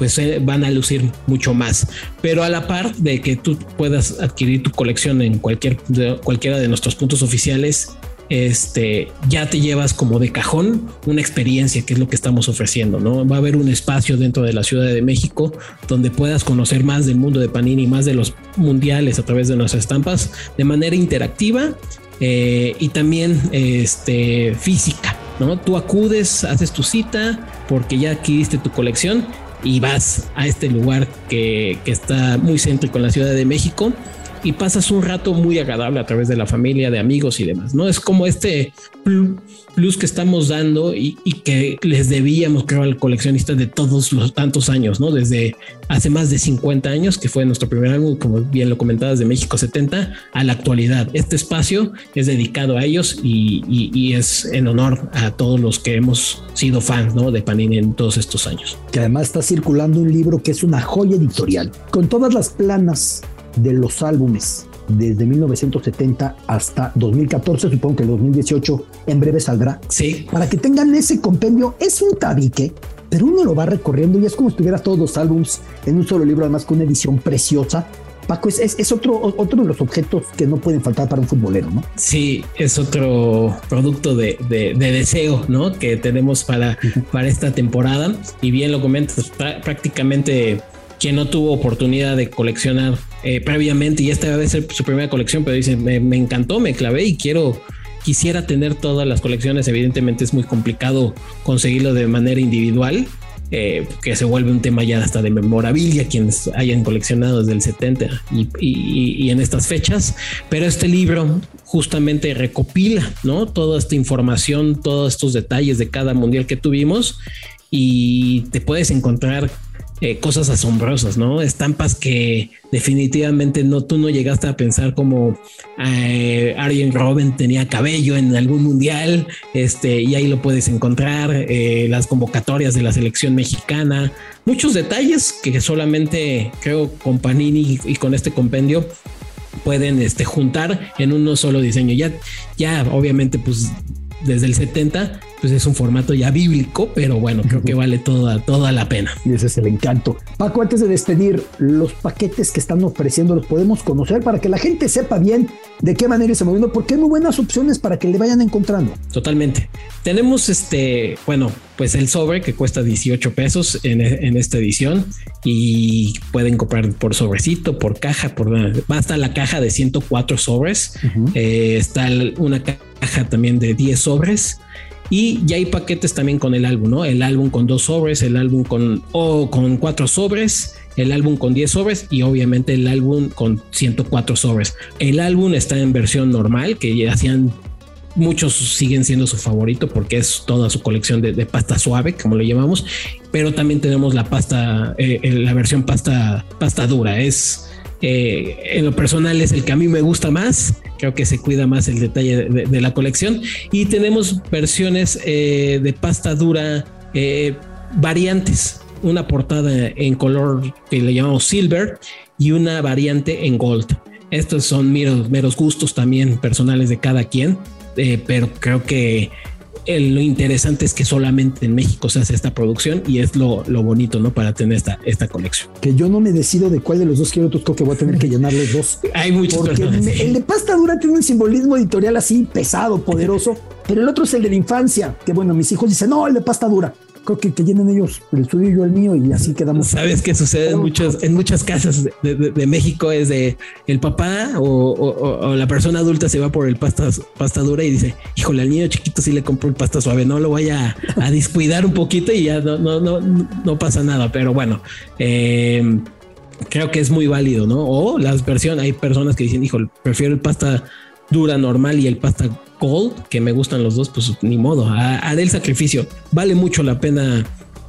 pues eh, van a lucir mucho más. Pero a la par de que tú puedas adquirir tu colección en cualquier, cualquiera de nuestros puntos oficiales, este, ya te llevas como de cajón una experiencia que es lo que estamos ofreciendo, ¿no? Va a haber un espacio dentro de la Ciudad de México donde puedas conocer más del mundo de Panini, más de los mundiales a través de nuestras estampas de manera interactiva eh, y también este, física, ¿no? Tú acudes, haces tu cita porque ya adquiriste tu colección y vas a este lugar que, está muy céntrico en la Ciudad de México y pasas un rato muy agradable a través de la familia, de amigos y demás, ¿no? Es como este plus que estamos dando y, que les debíamos, creo, al coleccionista de todos los tantos años, ¿no? Desde hace más de 50 años, que fue nuestro primer álbum, como bien lo comentabas, de México 70, a la actualidad. Este espacio es dedicado a ellos y, y es en honor a todos los que hemos sido fans, ¿no? De Panini en todos estos años. Que además está circulando un libro que es una joya editorial, con todas las planas de los álbumes desde 1970 hasta 2014, supongo que el 2018 en breve saldrá. Sí. Para que tengan ese compendio, es un tabique, pero uno lo va recorriendo y es como si tuviera todos los álbums en un solo libro, además con una edición preciosa. Paco, es, es, otro, otro de los objetos que no pueden faltar para un futbolero, ¿no? Sí, es otro producto de, de, deseo, ¿no? Que tenemos para, para esta temporada. Y bien lo comentas, prácticamente quien no tuvo oportunidad de coleccionar eh, previamente y esta a ser su primera colección, pero dice, me, encantó, me clavé y quiero, quisiera tener todas las colecciones. Evidentemente es muy complicado conseguirlo de manera individual, eh, que se vuelve un tema ya hasta de memorabilia, quienes hayan coleccionado desde el 70 y, y, en estas fechas. Pero este libro justamente recopila, ¿no? Toda esta información, todos estos detalles de cada mundial que tuvimos y te puedes encontrar eh, cosas asombrosas, ¿no? Estampas que definitivamente no, tú no llegaste a pensar como eh, Arjen Robben tenía cabello en algún mundial, este, y ahí lo puedes encontrar, eh, las convocatorias de la selección mexicana, muchos detalles que solamente creo con Panini y con este compendio pueden este, juntar en uno solo diseño. Ya, ya obviamente, pues desde el 70 pues es un formato ya bíblico, pero bueno, creo que vale toda, toda la pena. Y ese es el encanto. Paco, antes de despedir, los paquetes que están ofreciendo los podemos conocer para que la gente sepa bien de qué manera se moviendo, porque hay muy buenas opciones para que le vayan encontrando. Totalmente. Tenemos este, bueno, pues el sobre que cuesta 18 pesos en, esta edición y pueden comprar por sobrecito, por caja, por basta la caja de 104 sobres. Eh, está una caja también de 10 sobres y ya hay paquetes también con el álbum, ¿no? El álbum con dos sobres, el álbum con, o con cuatro sobres, el álbum con 10 sobres y obviamente el álbum con 104 sobres. El álbum está en versión normal, que ya hacían muchos siguen siendo su favorito porque es toda su colección de, pasta suave, como lo llamamos, pero también tenemos la pasta, eh, la versión pasta, pasta dura. Es eh, en lo personal es el que a mí me gusta más. Creo que se cuida más el detalle de, la colección. Y tenemos versiones eh, de pasta dura eh, variantes. Una portada en color que le llamamos silver y una variante en gold. Estos son meros, meros gustos también personales de cada quien, pero creo que lo interesante es que solamente en México se hace esta producción y es lo, bonito, ¿no? Para tener esta, esta colección. Que yo no me decido de cuál de los dos quiero, creo que voy a tener que llenar los dos. *laughs* Hay muchos Porque el de pasta dura tiene un simbolismo editorial así pesado, poderoso, pero el otro es el de la infancia, que bueno, mis hijos dicen, no, el de pasta dura creo que, que llenen ellos el suyo y yo el mío y así quedamos. Sabes que sucede en muchas, en muchas casas de, México es de el papá o, la persona adulta se va por el pasta, pasta dura y dice, híjole, al niño chiquito sí le compro el pasta suave, no lo voy a, a descuidar un poquito y ya no, no, no, no pasa nada, pero bueno, eh, creo que es muy válido, ¿no? O las versiones, hay personas que dicen, híjole, prefiero el pasta dura normal y el pasta gold, que me gustan los dos, pues ni modo, haré el sacrificio. Vale mucho la pena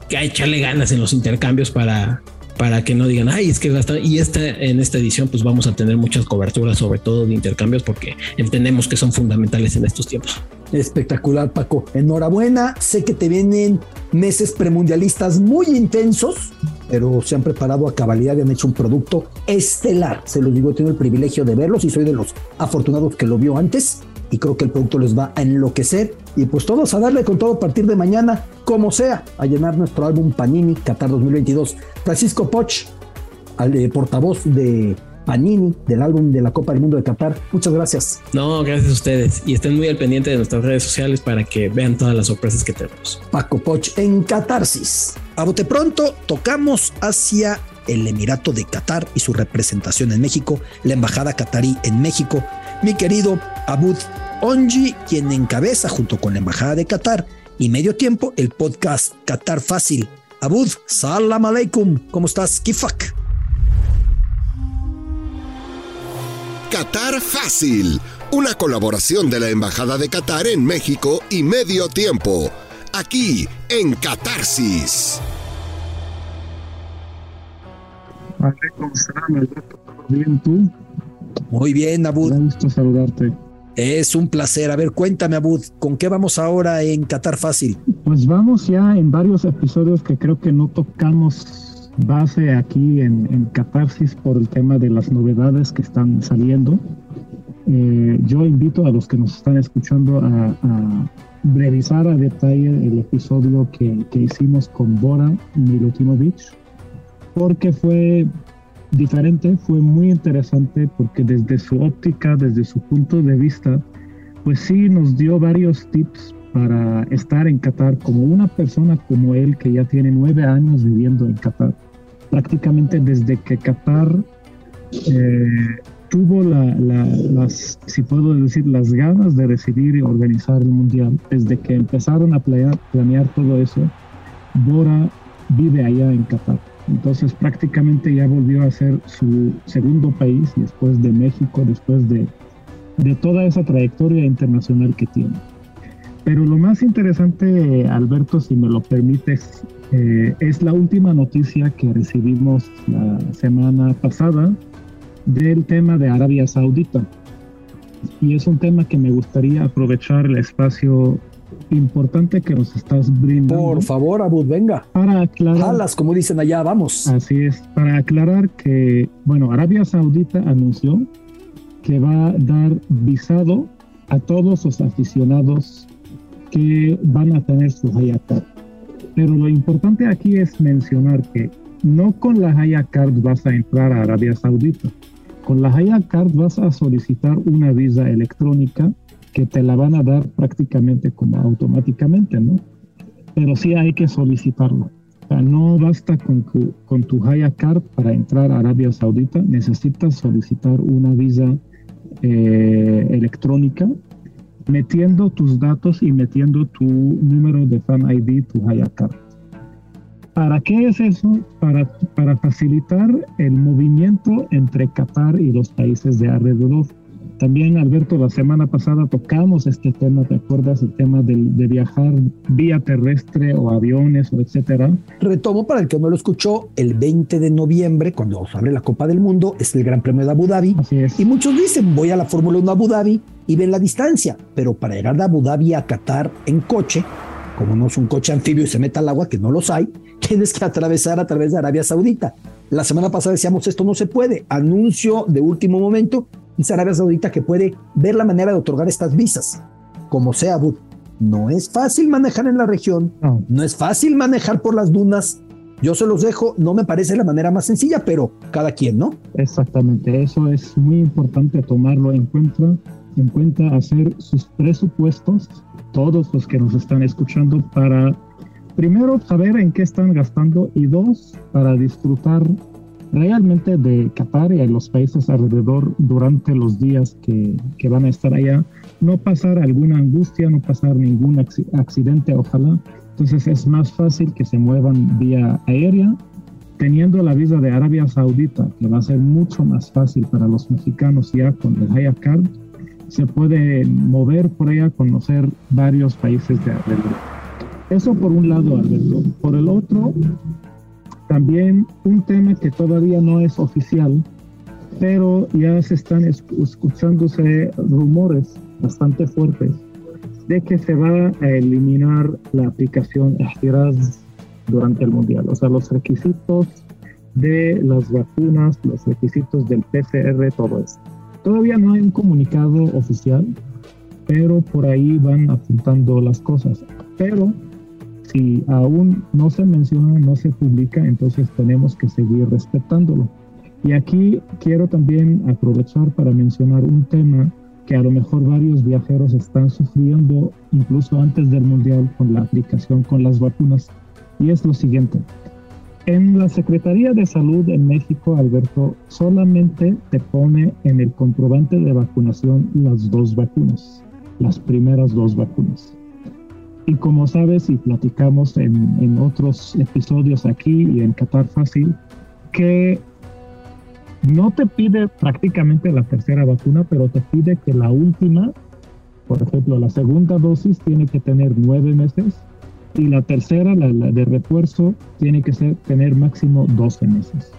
que echarle ganas en los intercambios para, para que no digan, ay, es que gasta. Y esta, en esta edición, pues vamos a tener muchas coberturas, sobre todo de intercambios, porque entendemos que son fundamentales en estos tiempos. Espectacular, Paco. Enhorabuena. Sé que te vienen meses premundialistas muy intensos, pero se han preparado a cabalidad y han hecho un producto estelar. Se lo digo, he tenido el privilegio de verlos y soy de los afortunados que lo vio antes y creo que el producto les va a enloquecer. Y pues todos a darle con todo a partir de mañana, como sea, a llenar nuestro álbum Panini Qatar 2022. Francisco Poch, al eh, portavoz de Panini del álbum de la Copa del Mundo de Qatar. Muchas gracias. No, gracias a ustedes. Y estén muy al pendiente de nuestras redes sociales para que vean todas las sorpresas que tenemos. Paco Poch en Catarsis. A bote pronto, tocamos hacia el Emirato de Qatar y su representación en México, la Embajada Qatarí en México. Mi querido Abud Onji, quien encabeza junto con la Embajada de Qatar y Medio Tiempo el podcast Qatar Fácil. Abud, salam aleikum. ¿Cómo estás? Kifak. Qatar Fácil, una colaboración de la Embajada de Qatar en México y Medio Tiempo, aquí en Catarsis. bien tú? Muy bien, Abud. Me gusto saludarte. Es un placer. A ver, cuéntame, Abud, ¿con qué vamos ahora en Qatar Fácil? Pues vamos ya en varios episodios que creo que no tocamos base aquí en, en Catarsis por el tema de las novedades que están saliendo. Eh, yo invito a los que nos están escuchando a, revisar a detalle el episodio que, que hicimos con Bora Milutinovic, porque fue diferente, fue muy interesante, porque desde su óptica, desde su punto de vista, pues sí nos dio varios tips para estar en Qatar como una persona como él que ya tiene nueve años viviendo en Qatar. Prácticamente desde que Qatar eh, tuvo las, si puedo decir, las ganas de decidir y organizar el mundial, desde que empezaron a planear, planear todo eso, Bora vive allá en Qatar. Entonces prácticamente ya volvió a ser su segundo país después de México, después de, de toda esa trayectoria internacional que tiene. Pero lo más interesante, Alberto, si me lo permites, eh, es la última noticia que recibimos la semana pasada del tema de Arabia Saudita. Y es un tema que me gustaría aprovechar el espacio importante que nos estás brindando. Por favor, Abud, venga. Para aclarar. Alas, como dicen allá, vamos. Así es. Para aclarar que, bueno, Arabia Saudita anunció que va a dar visado a todos los aficionados que van a tener su Hayat Pero lo importante aquí es mencionar que no con la Haya Card vas a entrar a Arabia Saudita. Con la Haya Card vas a solicitar una visa electrónica que te la van a dar prácticamente como automáticamente, ¿no? Pero sí hay que solicitarlo. O sea, no basta con tu, con tu Haya Card para entrar a Arabia Saudita, necesitas solicitar una visa eh, electrónica metiendo tus datos y metiendo tu número de Fan ID, tu Hayakar. ¿Para qué es eso? Para, para facilitar el movimiento entre Qatar y los países de alrededor. También, Alberto, la semana pasada tocamos este tema, ¿te acuerdas? El tema de, de viajar vía terrestre o aviones o etcétera. Retomo para el que no lo escuchó, el 20 de noviembre, cuando se abre la Copa del Mundo, es el Gran Premio de Abu Dhabi. Así es. Y muchos dicen, voy a la Fórmula 1 Abu Dhabi y ven la distancia, pero para llegar de Abu Dhabi a Qatar en coche, como no es un coche anfibio y se mete al agua, que no los hay, *laughs* tienes que atravesar a través de Arabia Saudita. La semana pasada decíamos, esto no se puede. Anuncio de último momento, dice Arabia Saudita que puede ver la manera de otorgar estas visas. Como sea, Bud, no es fácil manejar en la región, No. no es fácil manejar por las dunas. Yo se los dejo, no me parece la manera más sencilla, pero cada quien, ¿no? Exactamente, eso es muy importante tomarlo en cuenta, en cuenta hacer sus presupuestos, todos los que nos están escuchando, para primero saber en qué están gastando y dos, para disfrutar realmente de Qatar y de los países alrededor durante los días que, que van a estar allá, no pasar alguna angustia, no pasar ningún acci- accidente, ojalá. Entonces es más fácil que se muevan vía aérea teniendo la visa de Arabia Saudita, que va a ser mucho más fácil para los mexicanos ya con el Haya Card, se puede mover por allá, conocer varios países de alrededor. Eso por un lado, Alberto. Por el otro, también un tema que todavía no es oficial, pero ya se están es- escuchándose rumores bastante fuertes de que se va a eliminar la aplicación Espiraz durante el Mundial. O sea, los requisitos de las vacunas, los requisitos del PCR, todo eso. Todavía no hay un comunicado oficial, pero por ahí van apuntando las cosas. Pero si aún no se menciona, no se publica, entonces tenemos que seguir respetándolo. Y aquí quiero también aprovechar para mencionar un tema que a lo mejor varios viajeros están sufriendo incluso antes del mundial con la aplicación con las vacunas. Y es lo siguiente. En la Secretaría de Salud en México, Alberto, solamente te pone en el comprobante de vacunación las dos vacunas, las primeras dos vacunas. Y como sabes y platicamos en, en otros episodios aquí y en Qatar Fácil, que no te pide prácticamente la tercera vacuna, pero te pide que la última, por ejemplo, la segunda dosis tiene que tener nueve meses y la tercera, la, de refuerzo, tiene que ser, tener máximo 12 meses.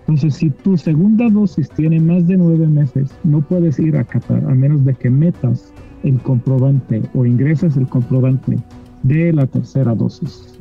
Entonces, si tu segunda dosis tiene más de nueve meses, no puedes ir a Qatar a menos de que metas el comprobante o ingresas el comprobante de la tercera dosis.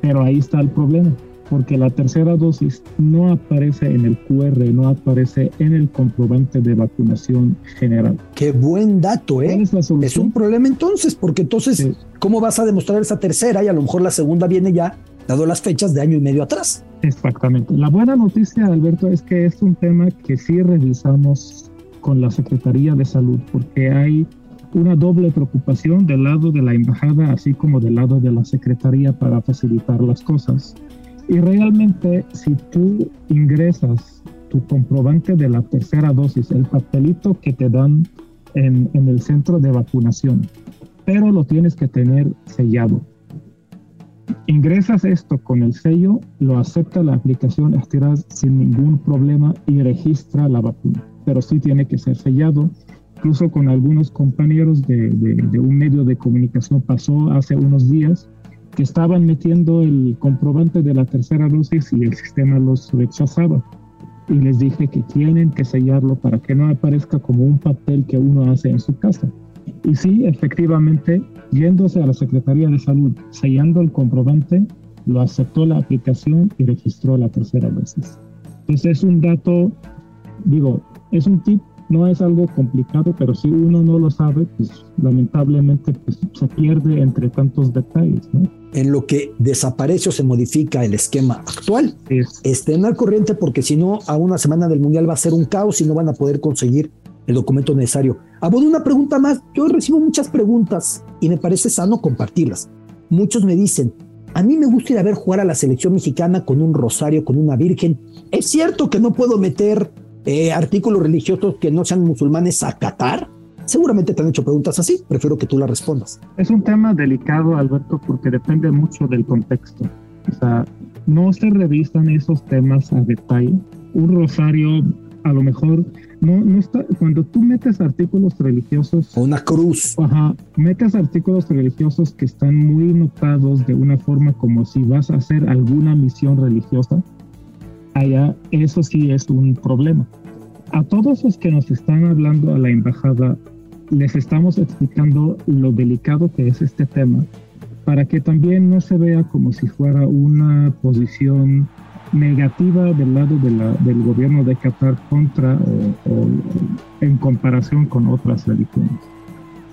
Pero ahí está el problema porque la tercera dosis no aparece en el QR, no aparece en el comprobante de vacunación general. Qué buen dato, ¿eh? Es, un problema entonces, porque entonces, ¿cómo vas a demostrar esa tercera y a lo mejor la segunda viene ya, dado las fechas de año y medio atrás? Exactamente. La buena noticia, Alberto, es que es un tema que sí revisamos con la Secretaría de Salud, porque hay una doble preocupación del lado de la embajada, así como del lado de la Secretaría para facilitar las cosas. Y realmente si tú ingresas tu comprobante de la tercera dosis, el papelito que te dan en, en el centro de vacunación, pero lo tienes que tener sellado. Ingresas esto con el sello, lo acepta la aplicación Astiraz sin ningún problema y registra la vacuna, pero sí tiene que ser sellado. Incluso con algunos compañeros de, de, de un medio de comunicación pasó hace unos días que estaban metiendo el comprobante de la tercera dosis y el sistema los rechazaba. Y les dije que tienen que sellarlo para que no aparezca como un papel que uno hace en su casa. Y sí, efectivamente, yéndose a la Secretaría de Salud, sellando el comprobante, lo aceptó la aplicación y registró la tercera dosis. Entonces es un dato, digo, es un tip no es algo complicado, pero si uno no lo sabe, pues lamentablemente pues, se pierde entre tantos detalles. ¿no? En lo que desaparece o se modifica el esquema actual, estén al corriente porque si no, a una semana del Mundial va a ser un caos y no van a poder conseguir el documento necesario. Abod, una pregunta más. Yo recibo muchas preguntas y me parece sano compartirlas. Muchos me dicen, a mí me gusta ir a ver jugar a la selección mexicana con un rosario, con una virgen. ¿Es cierto que no puedo meter eh, artículos religiosos que no sean musulmanes a Qatar? Seguramente te han hecho preguntas así, prefiero que tú las respondas. Es un tema delicado, Alberto, porque depende mucho del contexto. O sea, no se revisan esos temas a detalle. Un rosario, a lo mejor, no, no está, cuando tú metes artículos religiosos. Una cruz. Ajá, metes artículos religiosos que están muy notados de una forma como si vas a hacer alguna misión religiosa allá, eso sí es un problema. A todos los que nos están hablando a la embajada, les estamos explicando lo delicado que es este tema, para que también no se vea como si fuera una posición negativa del lado de la, del gobierno de Qatar contra o, en comparación con otras religiones.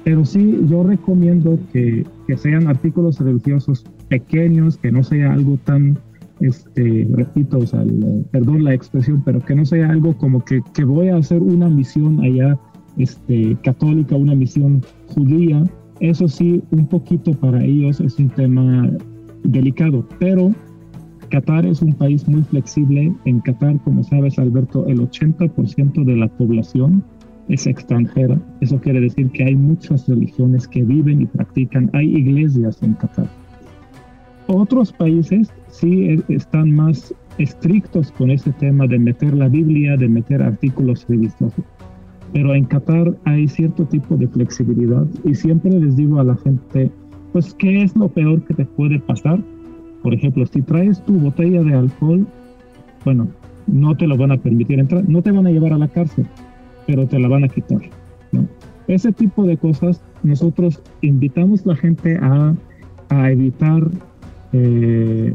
Pero sí, yo recomiendo que, que sean artículos religiosos pequeños, que no sea algo tan este, repito, perdón la expresión, pero que no sea algo como que, que, voy a hacer una misión allá este, católica, una misión judía. Eso sí, un poquito para ellos es un tema delicado, pero Qatar es un país muy flexible. En Qatar, como sabes, Alberto, el 80% de la población es extranjera. Eso quiere decir que hay muchas religiones que viven y practican. Hay iglesias en Qatar. Otros países sí están más estrictos con ese tema de meter la Biblia, de meter artículos religiosos. Pero en Qatar hay cierto tipo de flexibilidad y siempre les digo a la gente, pues, ¿qué es lo peor que te puede pasar? Por ejemplo, si traes tu botella de alcohol, bueno, no te lo van a permitir entrar, no te van a llevar a la cárcel, pero te la van a quitar. ¿no? Ese tipo de cosas nosotros invitamos a la gente a, a evitar eh,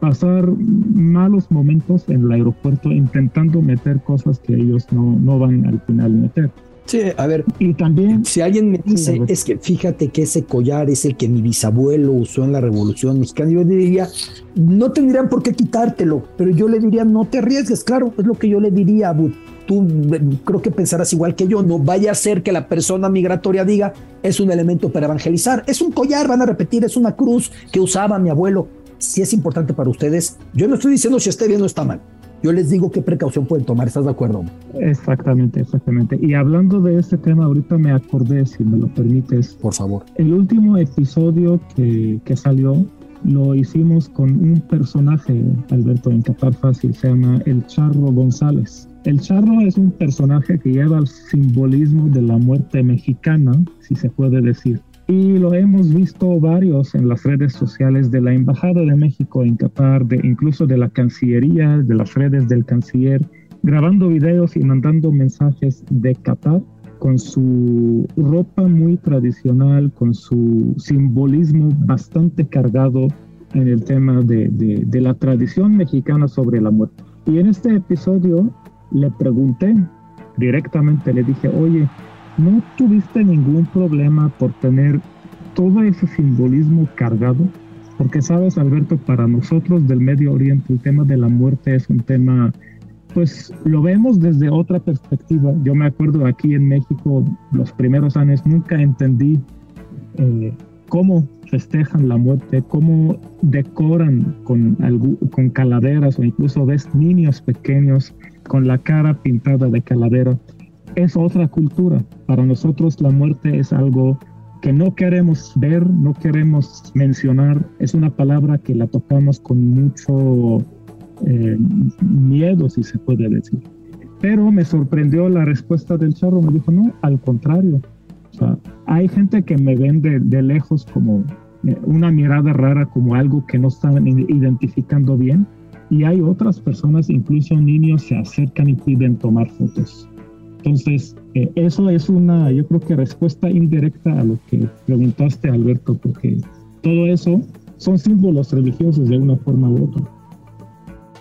pasar malos momentos en el aeropuerto intentando meter cosas que ellos no, no van al final meter. Sí, a ver. Y también. Si alguien me dice, es que fíjate que ese collar es el que mi bisabuelo usó en la Revolución Mexicana, yo le diría, no tendrían por qué quitártelo, pero yo le diría, no te arriesgues, claro, es lo que yo le diría a Tú creo que pensarás igual que yo, no vaya a ser que la persona migratoria diga, es un elemento para evangelizar, es un collar, van a repetir, es una cruz que usaba mi abuelo. Si es importante para ustedes, yo no estoy diciendo si esté bien o está mal yo les digo qué precaución pueden tomar, ¿estás de acuerdo? Exactamente, exactamente. Y hablando de este tema, ahorita me acordé, si me lo permites. Por favor. El último episodio que, que salió lo hicimos con un personaje, Alberto, en Qatar Fácil, se llama El Charro González. El Charro es un personaje que lleva el simbolismo de la muerte mexicana, si se puede decir y lo hemos visto varios en las redes sociales de la Embajada de México en Qatar, de, incluso de la Cancillería, de las redes del canciller, grabando videos y mandando mensajes de Qatar con su ropa muy tradicional, con su simbolismo bastante cargado en el tema de, de, de la tradición mexicana sobre la muerte. Y en este episodio le pregunté directamente, le dije, oye, ¿No tuviste ningún problema por tener todo ese simbolismo cargado? Porque sabes, Alberto, para nosotros del Medio Oriente el tema de la muerte es un tema, pues lo vemos desde otra perspectiva. Yo me acuerdo aquí en México, los primeros años, nunca entendí eh, cómo festejan la muerte, cómo decoran con, con calaveras o incluso ves niños pequeños con la cara pintada de calavera es otra cultura. Para nosotros la muerte es algo que no queremos ver, no queremos mencionar. Es una palabra que la tocamos con mucho eh, miedo, si se puede decir. Pero me sorprendió la respuesta del charro. Me dijo, no, al contrario. hay gente que me ven de, lejos como eh, una mirada rara, como algo que no están identificando bien. Y hay otras personas, incluso niños, se acercan y piden tomar fotos. Entonces, eh, eso es una, yo creo que respuesta indirecta a lo que preguntaste, Alberto, porque todo eso son símbolos religiosos de una forma u otra.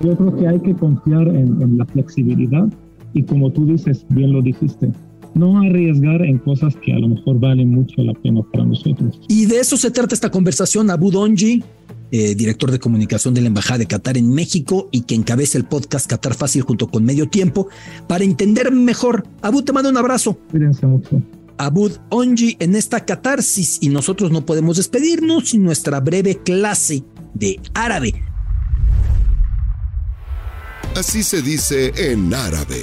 Yo creo que hay que confiar en, en la flexibilidad y como tú dices, bien lo dijiste, no arriesgar en cosas que a lo mejor valen mucho la pena para nosotros. Y de eso se trata esta conversación, Abu Donji, eh, director de comunicación de la Embajada de Qatar en México y que encabeza el podcast Qatar Fácil junto con Medio Tiempo para entender mejor. Abud, te mando un abrazo. Cuídense mucho. Abud Onji en esta catarsis y nosotros no podemos despedirnos sin nuestra breve clase de árabe. Así se dice en árabe.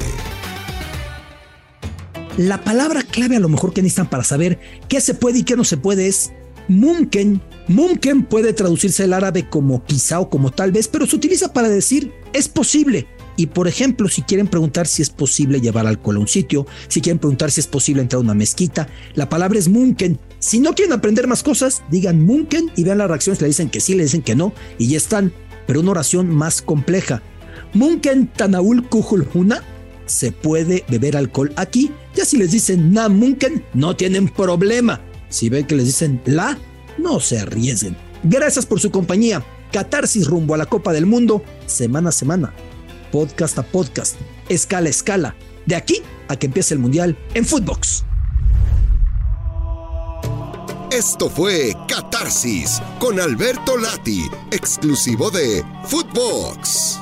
La palabra clave a lo mejor que necesitan para saber qué se puede y qué no se puede es mumken Mumken puede traducirse al árabe como quizá o como tal vez, pero se utiliza para decir es posible. Y por ejemplo, si quieren preguntar si es posible llevar alcohol a un sitio, si quieren preguntar si es posible entrar a una mezquita, la palabra es munken. Si no quieren aprender más cosas, digan munken y vean las reacciones, le dicen que sí, le dicen que no, y ya están. Pero una oración más compleja. Munken tanaul kuhul huna, se puede beber alcohol aquí. Ya si les dicen na munken, no tienen problema. Si ven que les dicen la, no se arriesguen. Gracias por su compañía. Catarsis rumbo a la Copa del Mundo, semana a semana, podcast a podcast, escala a escala, de aquí a que empiece el Mundial en Footbox. Esto fue Catarsis con Alberto Lati, exclusivo de Footbox.